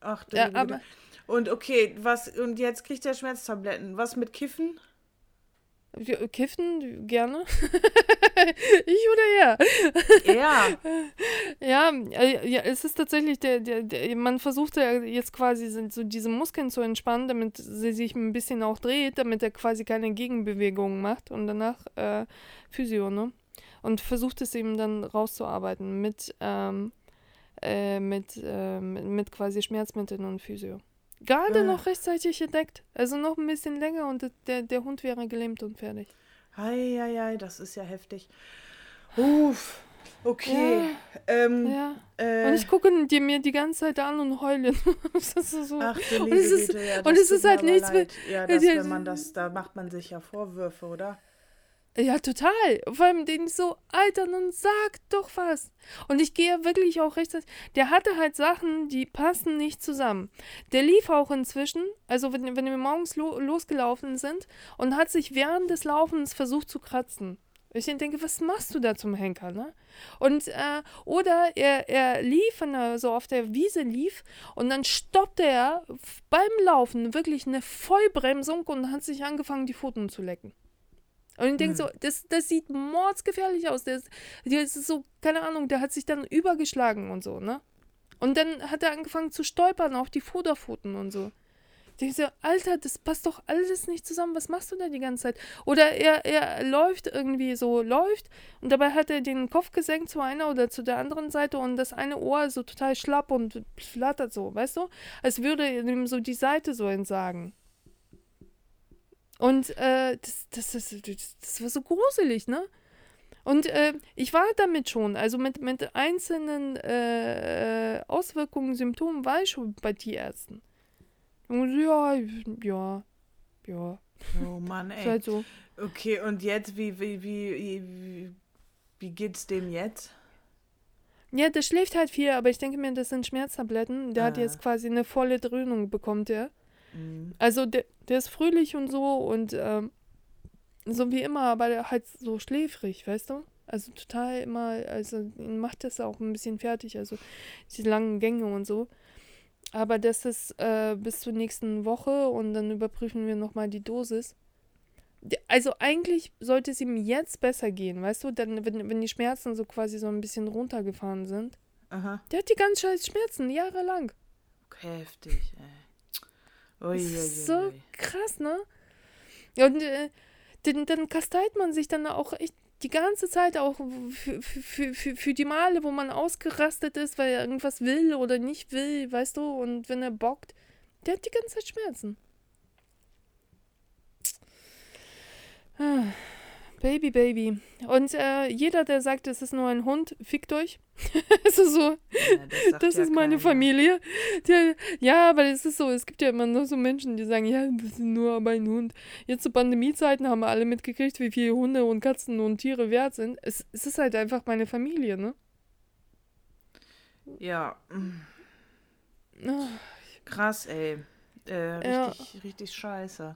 Ach du Ja, aber-. Und okay, was und jetzt kriegt er Schmerztabletten. Was mit Kiffen? Wir- Kiffen, gerne. ich oder er? Ja. Ja, äh, ja, es ist tatsächlich der, der, der, man versucht ja jetzt quasi so diese Muskeln zu entspannen, damit sie sich ein bisschen auch dreht, damit er quasi keine Gegenbewegungen macht und danach äh, Physio, ne? Und versucht es eben dann rauszuarbeiten mit, ähm, äh, mit, äh, mit, quasi Schmerzmitteln und Physio. Gerade Äh. noch rechtzeitig entdeckt. Also noch ein bisschen länger und der, der Hund wäre gelähmt und fertig. Eieiei, das ist ja heftig. Uff. Okay. Ähm, Ja. äh, Und ich gucke dir mir die ganze Zeit an und heule. das ist so. Ach du Und es ist- ja, und es ist halt nichts leid. Ja, das, Ja, wenn man das, da macht man sich ja Vorwürfe, oder? Ja, total. Vor allem den so, Alter, nun sag doch was. Und ich gehe wirklich auch recht. Der hatte halt Sachen, die passen nicht zusammen. Der lief auch inzwischen, also wenn, wenn wir morgens lo losgelaufen sind und hat sich während des Laufens versucht zu kratzen. Ich denke, was machst du da zum Henker, ne? Und, äh, oder er, er lief, er so auf der Wiese lief, und dann stoppte er beim Laufen wirklich eine Vollbremsung und hat sich angefangen, die Pfoten zu lecken. Und ich denke mhm. so, das, das sieht mordsgefährlich aus. Der ist, der ist so, keine Ahnung, der hat sich dann übergeschlagen und so, ne? Und dann hat er angefangen zu stolpern auf die Vorderpfoten und so. Ich denke so, Alter, das passt doch alles nicht zusammen. Was machst du da die ganze Zeit? Oder er, er läuft irgendwie so, läuft und dabei hat er den Kopf gesenkt zu einer oder zu der anderen Seite und das eine Ohr so total schlapp und flattert so, weißt du? Als würde ihm so die Seite so entsagen. Und äh, das, das, das, das war so gruselig, ne? Und äh, ich war damit schon, also mit, mit einzelnen äh, Auswirkungen, Symptomen war ich schon bei Tierärzten. Und ja, ja, ja. Oh Mann, ey. Halt so. Okay, und jetzt, wie, wie, wie, wie, wie geht's dem jetzt? Ja, der schläft halt viel, aber ich denke mir, das sind Schmerztabletten. Der ah. hat jetzt quasi eine volle Dröhnung, bekommt er. Mhm. Also der, der ist fröhlich und so und ähm, so wie immer, aber der halt so schläfrig, weißt du? Also total immer, also ihn macht das auch ein bisschen fertig, also diese langen Gänge und so. Aber das ist äh, bis zur nächsten Woche und dann überprüfen wir nochmal die Dosis. Also eigentlich sollte es ihm jetzt besser gehen, weißt du? Dann, wenn, wenn die Schmerzen so quasi so ein bisschen runtergefahren sind. Aha. Der hat die ganz scheiß Schmerzen, jahrelang. Heftig, ey. Ui, das ist so krass, ne? Und äh, dann, dann kasteit man sich dann auch echt die ganze Zeit auch für, für, für, für die Male, wo man ausgerastet ist, weil er irgendwas will oder nicht will, weißt du, und wenn er bockt, der hat die ganze Zeit Schmerzen. Ah. Baby, Baby. Und äh, jeder, der sagt, es ist nur ein Hund, fickt euch. es ist so, ja, das, das ja ist meine keiner. Familie. Der, ja, aber es ist so, es gibt ja immer noch so Menschen, die sagen, ja, das ist nur aber ein Hund. Jetzt zu Pandemiezeiten haben wir alle mitgekriegt, wie viele Hunde und Katzen und Tiere wert sind. Es, es ist halt einfach meine Familie, ne? Ja. Ah. Krass, ey. Äh, richtig, ja. richtig scheiße.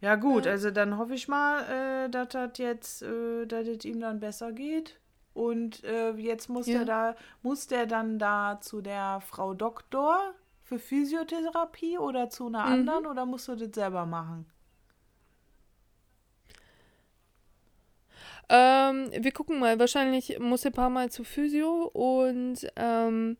Ja, gut, also dann hoffe ich mal, äh, dass das jetzt, äh, dass es ihm dann besser geht. Und äh, jetzt muss ja. der da, muss der dann da zu der Frau Doktor für Physiotherapie oder zu einer mhm. anderen oder musst du das selber machen? Ähm, wir gucken mal. Wahrscheinlich muss er ein paar Mal zu Physio und ähm,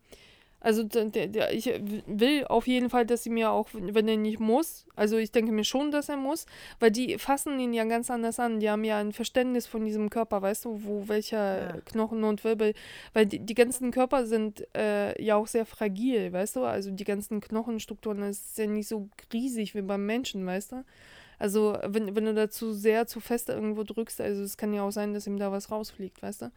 also der, der, ich will auf jeden Fall, dass sie mir auch, wenn er nicht muss, also ich denke mir schon, dass er muss, weil die fassen ihn ja ganz anders an. Die haben ja ein Verständnis von diesem Körper, weißt du, wo welcher ja. Knochen und Wirbel, weil die, die ganzen Körper sind äh, ja auch sehr fragil, weißt du, also die ganzen Knochenstrukturen, das ist ja nicht so riesig wie beim Menschen, weißt du. Also wenn, wenn du da zu sehr, zu fest irgendwo drückst, also es kann ja auch sein, dass ihm da was rausfliegt, weißt du.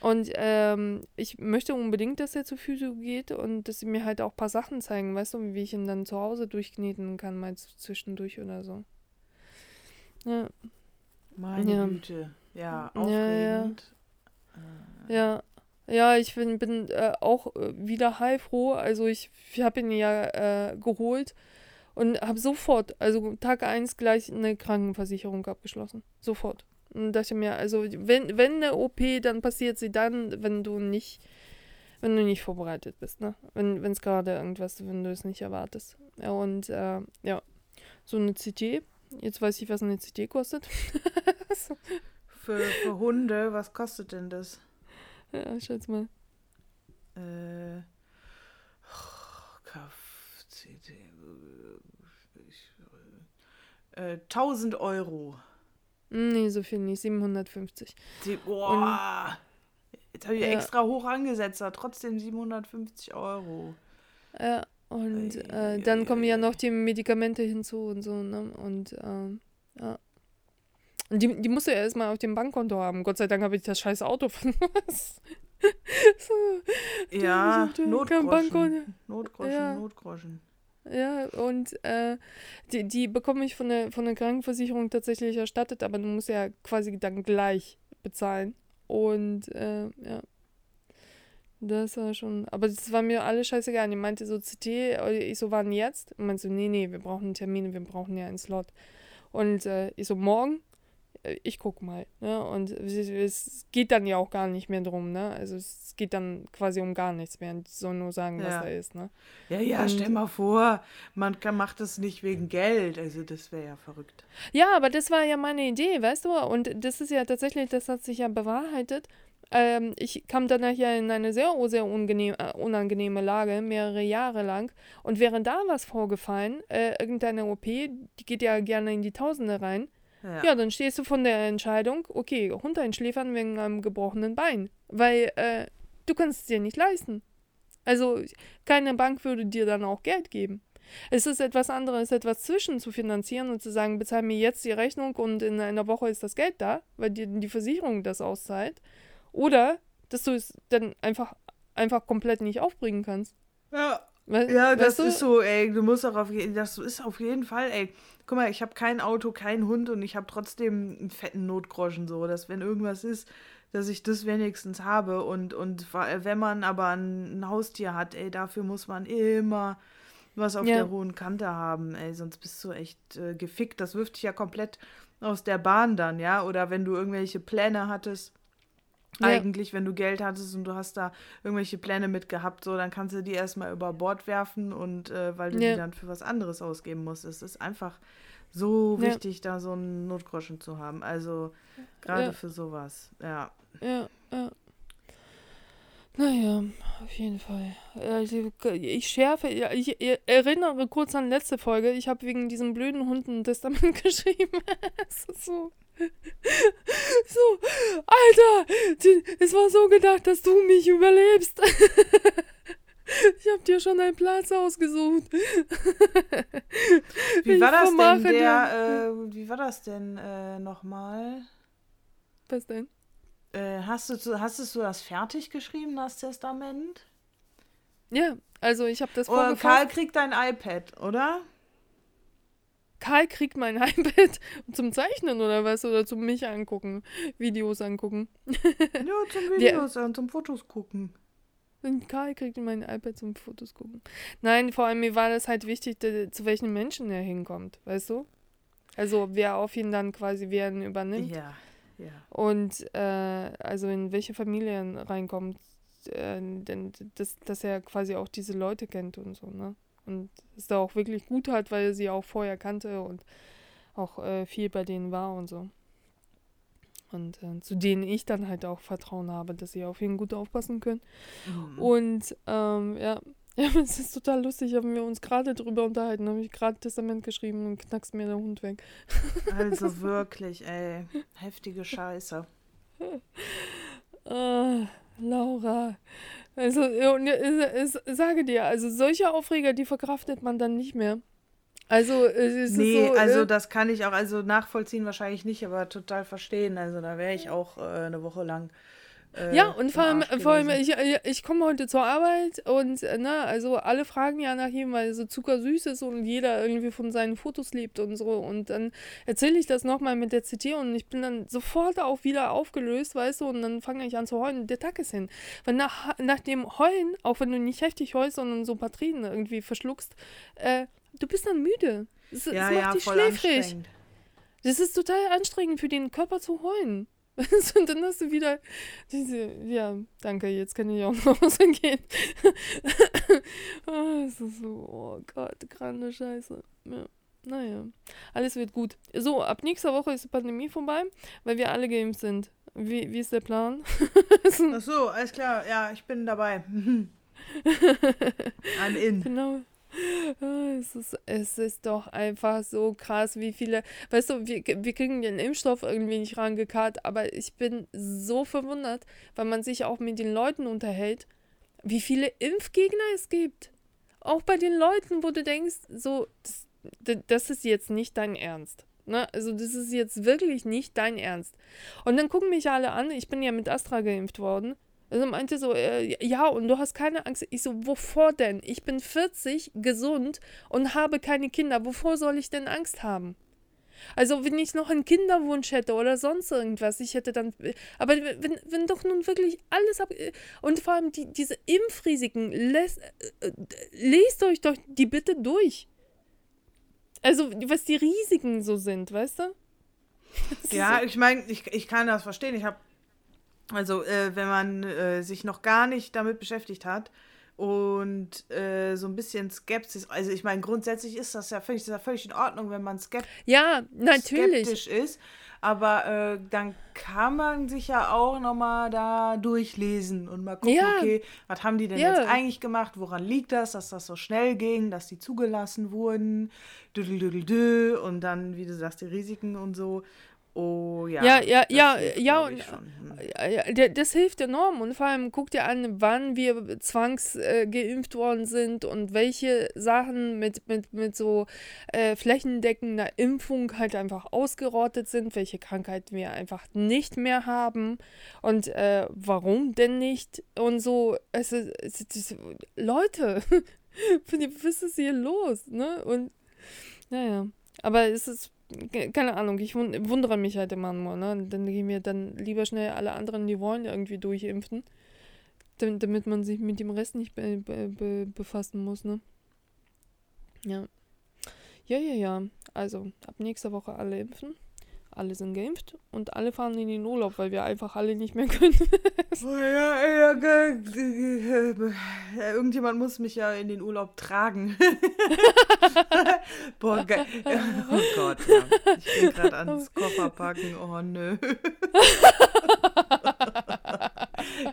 Und ähm, ich möchte unbedingt, dass er zur Physio geht und dass sie mir halt auch ein paar Sachen zeigen, weißt du, wie ich ihn dann zu Hause durchkneten kann, mal zwischendurch oder so. Ja. Meine ja. Güte. Ja, aufregend. Ja, ja. ja. ja ich bin, bin äh, auch äh, wieder heilfroh. Also ich, ich habe ihn ja äh, geholt und habe sofort, also Tag 1 gleich eine Krankenversicherung abgeschlossen. Sofort. Und dachte mir, also wenn, wenn eine OP, dann passiert sie dann, wenn du nicht, wenn du nicht vorbereitet bist, ne? Wenn es gerade irgendwas, wenn du es nicht erwartest. Ja, und äh, ja, so eine CT. Jetzt weiß ich, was eine CT kostet. für, für Hunde, was kostet denn das? Ja, schätz mal. Äh. Oh, CT. Äh, 1000 Euro. Nee, so viel nicht. 750. Die, boah. Jetzt habe ich ja. extra hoch angesetzt, aber trotzdem 750 Euro. Ja, und äh, dann kommen ja noch die Medikamente hinzu und so, ne? Und ähm, ja. Und die, die musst du ja erstmal auf dem Bankkonto haben. Gott sei Dank habe ich das scheiß Auto von was. so, ja, Notgroschen. Notgroschen, ja. Notgroschen. Ja, und äh, die, die bekomme ich von der, von der Krankenversicherung tatsächlich erstattet, aber du musst ja quasi dann gleich bezahlen. Und äh, ja. Das war schon. Aber das war mir alles scheißegal. Die meinte so, CT, ich so, wann jetzt? Und meinte so, nee, nee, wir brauchen einen Termin, wir brauchen ja einen Slot. Und äh, ich so, morgen? Ich guck mal. Ne? Und es geht dann ja auch gar nicht mehr drum, ne? Also es geht dann quasi um gar nichts mehr. Die sollen nur sagen, Ja. was da ist, ne? Ja, ja, Und- stell mal vor, man kann, macht das nicht wegen Geld. Also das wäre ja verrückt. Ja, aber das war ja meine Idee, weißt du? Und das ist ja tatsächlich, das hat sich ja bewahrheitet. Ähm, ich kam danach ja in eine sehr, sehr unangenehm, äh, unangenehme Lage, mehrere Jahre lang. Und wäre da was vorgefallen, äh, irgendeine OP, die geht ja gerne in die Tausende rein, Ja. ja, dann stehst du von der Entscheidung, okay, Hund einschläfern wegen einem gebrochenen Bein. Weil äh, du kannst es dir nicht leisten. Also keine Bank würde dir dann auch Geld geben. Es ist etwas anderes, etwas zwischen zu finanzieren und zu sagen, bezahl mir jetzt die Rechnung und in einer Woche ist das Geld da, weil dir die Versicherung das auszahlt. Oder, dass du es dann einfach, einfach komplett nicht aufbringen kannst. Ja. We Ja, das du? ist so, ey. Du musst auch auf jeden das ist auf jeden Fall, ey. Guck mal, ich habe kein Auto, keinen Hund und ich habe trotzdem einen fetten Notgroschen so, dass wenn irgendwas ist, dass ich das wenigstens habe und und wenn man aber ein, ein Haustier hat, ey, dafür muss man immer was auf Ja. der hohen Kante haben, ey, sonst bist du echt äh, gefickt. Das wirft dich ja komplett aus der Bahn dann, ja? Oder wenn du irgendwelche Pläne hattest, Ja. eigentlich, wenn du Geld hattest und du hast da irgendwelche Pläne mit gehabt, so, dann kannst du die erstmal über Bord werfen und äh, weil du Ja. die dann für was anderes ausgeben musst. Es ist einfach so Ja. wichtig, da so einen Notgroschen zu haben. Also gerade für sowas, ja. Ja, ja. Naja, auf jeden Fall. Also, ich schärfe, ich erinnere kurz an letzte Folge. Ich habe wegen diesem blöden Hund ein Testament geschrieben. es ist so. So, Alter, es war so gedacht, dass du mich überlebst. Ich habe dir schon einen Platz ausgesucht. Wie war das denn, der, äh, wie war das denn äh, nochmal? Was denn? Äh, hast, du, hast du das fertig geschrieben, das Testament? Ja, also ich habe das Oder vorgefasst. Karl kriegt ein iPad, oder? Karl kriegt mein iPad zum Zeichnen oder was? Oder zum mich angucken, Videos angucken. Ja, zum Videos und zum Fotos gucken. Und Karl kriegt mein iPad zum Fotos gucken. Nein, vor allem mir war das halt wichtig, zu welchen Menschen er hinkommt, weißt du? Also wer auf ihn dann quasi wer ihn übernimmt Ja, ja. und äh, also in welche Familien reinkommt, äh, denn dass, dass er quasi auch diese Leute kennt und so, ne? Und es da auch wirklich gut hat, weil er sie auch vorher kannte und auch äh, viel bei denen war und so. Und äh, zu denen ich dann halt auch Vertrauen habe, dass sie auf ihn gut aufpassen können. Mhm. Und ähm, ja. ja, es ist total lustig, haben wir uns gerade drüber unterhalten, habe ich gerade Testament geschrieben und knackst mir der Hund weg. Also wirklich, ey. Heftige Scheiße. Ah, Laura. Also, ich, sage dir, also solche Aufreger, die verkraftet man dann nicht mehr. Also, es ist Nee, so, also äh, das kann ich auch, also nachvollziehen wahrscheinlich nicht, aber total verstehen. Also da wäre ich auch äh, eine Woche lang. Äh, Ja, und vor allem, vor allem ich, ich, ich komme heute zur Arbeit und, äh, ne, also alle fragen ja nach ihm, weil er so zuckersüß ist und jeder irgendwie von seinen Fotos lebt und so. Und dann erzähle ich das nochmal mit der CT und ich bin dann sofort auch wieder aufgelöst, weißt du, und dann fange ich an zu heulen. Der Tag ist hin. Weil nach, nach dem Heulen, auch wenn du nicht heftig heulst, sondern so ein paar Tränen irgendwie verschluckst, äh, du bist dann müde. Es, es ja, macht ja, dich schläfrig. Das ist total anstrengend für den Körper zu heulen. Und dann hast du wieder diese, ja, danke, jetzt kann ich auch nach Hause gehen. oh, es ist so, oh Gott, grande Scheiße. Ja. Naja, alles wird gut. So, ab nächster Woche ist die Pandemie vorbei, weil wir alle geimpft sind. Wie, wie ist der Plan? Ach so, alles klar, ja, ich bin dabei. I'm in. Genau. Ah, Es ist, es ist doch einfach so krass, wie viele, weißt du, wir, wir kriegen den Impfstoff irgendwie nicht rangekarrt, aber ich bin so verwundert, weil man sich auch mit den Leuten unterhält, wie viele Impfgegner es gibt. Auch bei den Leuten, wo du denkst, so, das, das ist jetzt nicht dein Ernst. Ne? Also das ist jetzt wirklich nicht dein Ernst. Und dann gucken mich alle an, ich bin ja mit Astra geimpft worden. Also meinte so, äh, ja, und du hast keine Angst. Ich so, wovor denn? Ich bin 40, gesund und habe keine Kinder. Wovor soll ich denn Angst haben? Also, wenn ich noch einen Kinderwunsch hätte oder sonst irgendwas, ich hätte dann. Aber wenn, wenn doch nun wirklich alles ab. Und vor allem die, diese Impfrisiken, les, äh, lest euch doch die bitte durch. Also, was die Risiken so sind, weißt du? Das ja, ich meine, ich, ich kann das verstehen. Ich habe, also, äh, wenn man äh, sich noch gar nicht damit beschäftigt hat, und äh, so ein bisschen Skepsis. Also ich meine, grundsätzlich ist das ja völlig, ja völlig in Ordnung, wenn man skept ja, natürlich. skeptisch ist. Aber äh, dann kann man sich ja auch nochmal da durchlesen und mal gucken, ja. okay, was haben die denn ja. jetzt eigentlich gemacht? Woran liegt das, dass das so schnell ging, dass die zugelassen wurden? Und dann, wie du sagst, die Risiken und so. Oh ja. Ja, ja, ja, ja, und, hm. ja, das hilft enorm. Und vor allem guck dir an, wann wir zwangsgeimpft äh, worden sind und welche Sachen mit, mit, mit so äh, flächendeckender Impfung halt einfach ausgerottet sind, welche Krankheiten wir einfach nicht mehr haben und äh, warum denn nicht und so. Es ist, es ist, Leute, was ist hier los? Ne? Und naja, aber es ist keine Ahnung, ich wundere mich halt immer nur, ne? Dann ich mir dann lieber schnell alle anderen, die wollen irgendwie durchimpfen, damit man sich mit dem Rest nicht be be befassen muss, ne? Ja. Ja, ja, ja. Also, ab nächster Woche alle impfen alle sind geimpft und alle fahren in den Urlaub, weil wir einfach alle nicht mehr können. oh ja, ja, irgendjemand muss mich ja in den Urlaub tragen. Boah, geil. Oh Gott, ja. Ich bin gerade ans Kofferpacken. Oh nö.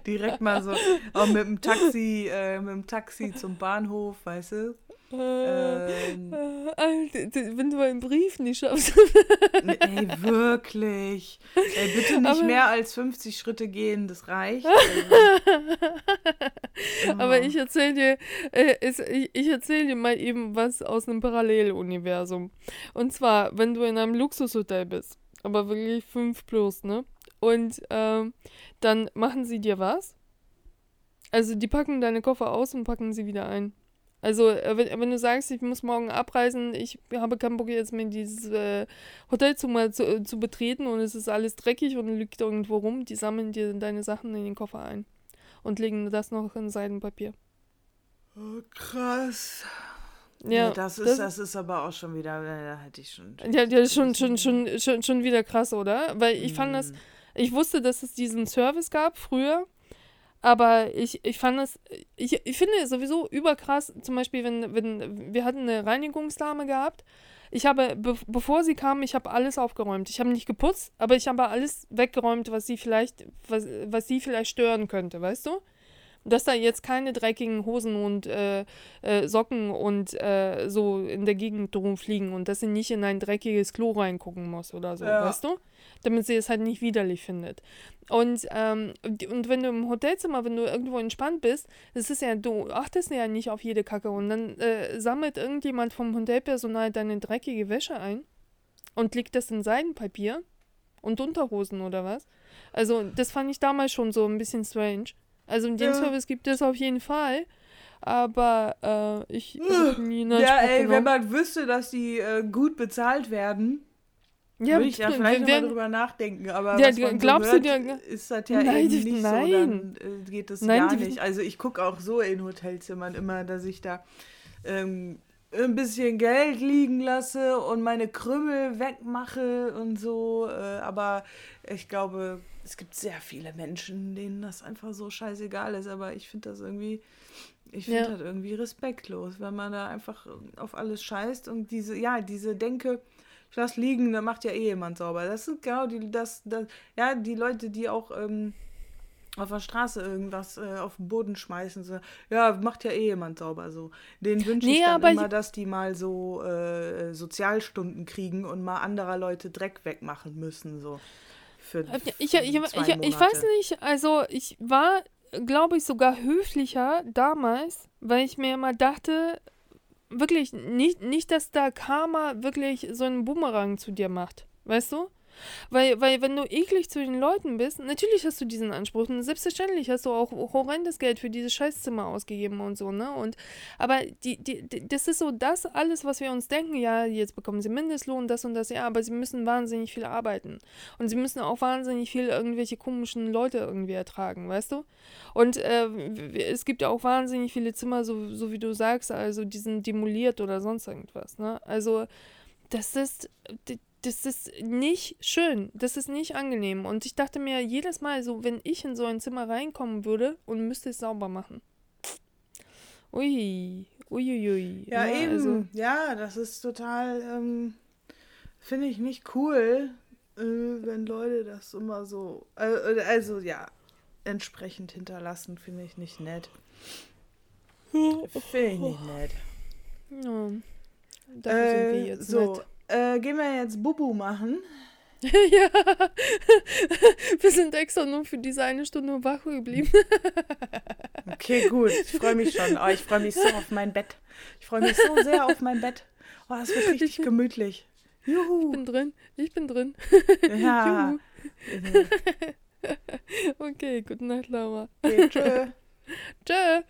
Direkt mal so oh, mit dem Taxi, äh, mit dem Taxi zum Bahnhof, weißt du? Ähm, äh, wenn du einen Brief nicht schaffst. ey, wirklich. Ey, bitte nicht Aber, mehr als 50 Schritte gehen, das reicht. Also. Aber ich erzähle dir, äh, ist, ich, ich erzähle dir mal eben was aus einem Paralleluniversum. Und zwar, wenn du in einem Luxushotel bist, aber wirklich 5 plus, ne? Und ähm, dann machen sie dir was. Also die packen deine Koffer aus und packen sie wieder ein. Also, äh, wenn, wenn, du sagst, ich muss morgen abreisen, ich habe keinen Bock jetzt mehr dieses äh, Hotelzimmer zu, äh, zu betreten und es ist alles dreckig und liegt irgendwo rum, die sammeln dir deine Sachen in den Koffer ein und legen das noch in Seidenpapier. Oh, krass. Ja, das ist, das, das, ist aber auch schon wieder, da hätte ich schon. Ja, ja schon, schon, schon, schon, schon wieder krass, oder? Weil ich mm. fand das, mm. ich wusste, dass es diesen Service gab früher aber ich, ich fand es, ich, ich finde sowieso überkrass, zum Beispiel, wenn, wenn wir hatten eine Reinigungsdame gehabt. Ich habe, be bevor sie kam, ich habe alles aufgeräumt. Ich habe nicht geputzt, aber ich habe alles weggeräumt, was sie vielleicht, was, was sie vielleicht stören könnte, weißt du? dass da jetzt keine dreckigen Hosen und äh, äh, Socken und äh, so in der Gegend rumfliegen und dass sie nicht in ein dreckiges Klo reingucken muss oder so, ja. weißt du? Damit sie es halt nicht widerlich findet. Und, ähm, und wenn du im Hotelzimmer, wenn du irgendwo entspannt bist, das ist ja, du achtest ja nicht auf jede Kacke und dann äh, sammelt irgendjemand vom Hotelpersonal deine dreckige Wäsche ein und legt das in Seidenpapier und Unterhosen oder was. Also, das fand ich damals schon so ein bisschen strange. Also den ja. Service gibt es auf jeden Fall. Aber äh, ich nie Ja, ey, genommen. wenn man wüsste, dass die äh, gut bezahlt werden, ja, würde ich ja vielleicht nochmal drüber nachdenken. Aber ja, glaubst so hört, du dir, ist das ja nein, nicht nein. so, dann äh, geht das nein, gar nicht. Also ich gucke auch so in Hotelzimmern immer, dass ich da ähm, ein bisschen Geld liegen lasse und meine Krümmel wegmache und so. Äh, aber ich glaube, es gibt sehr viele Menschen, denen das einfach so scheißegal ist, aber ich finde das irgendwie, ich finde ja. das irgendwie respektlos, wenn man da einfach auf alles scheißt und diese, ja, diese Denke, ich liegen, da macht ja eh jemand sauber. Das sind genau die, das, das, ja, die Leute, die auch ähm, auf der Straße irgendwas äh, auf den Boden schmeißen. So, ja, macht ja eh jemand sauber so. Den wünsche nee, ich dann immer, dass die mal so äh, Sozialstunden kriegen und mal anderer Leute Dreck wegmachen müssen. So für äh, ich, ich, ich, ich, weiß nicht, also ich war, glaube ich, sogar höflicher damals, weil ich mir immer dachte, wirklich, nicht, nicht, dass da Karma wirklich so einen Bumerang zu dir macht. Weißt du? Weil, weil wenn du eklig zu den Leuten bist, natürlich hast du diesen Anspruch. Und selbstverständlich hast du auch horrendes Geld für dieses Scheißzimmer ausgegeben und so, ne? Und aber die, die, die, das ist so das alles, was wir uns denken, ja, jetzt bekommen sie Mindestlohn, das und das, ja, aber sie müssen wahnsinnig viel arbeiten. Und sie müssen auch wahnsinnig viel irgendwelche komischen Leute irgendwie ertragen, weißt du? Und äh, es gibt ja auch wahnsinnig viele Zimmer, so, so wie du sagst, also die sind demoliert oder sonst irgendwas, ne? Also das ist, das ist nicht schön, das ist nicht angenehm. Und ich dachte mir jedes Mal so, wenn ich in so ein Zimmer reinkommen würde und müsste es sauber machen. Ui, uiuiui. Ja, ja eben. Also, ja, das ist total, ähm, finde ich nicht cool, äh, wenn Leute das immer so, äh, also ja, entsprechend hinterlassen, finde ich nicht nett. Finde ich nicht nett. Ja. Dafür äh, sind wir jetzt so, nett. Äh, gehen wir jetzt Bubu machen? ja. wir sind extra nur für diese eine Stunde wach geblieben. okay, gut. Ich freue mich schon. Oh, ich freue mich so auf mein Bett. Ich freue mich so sehr auf mein Bett. Oh, das wird richtig gemütlich. Juhu. Ich bin drin. Ich bin drin. Ja. okay, gute Nacht, Laura. Okay, tschö. tschö.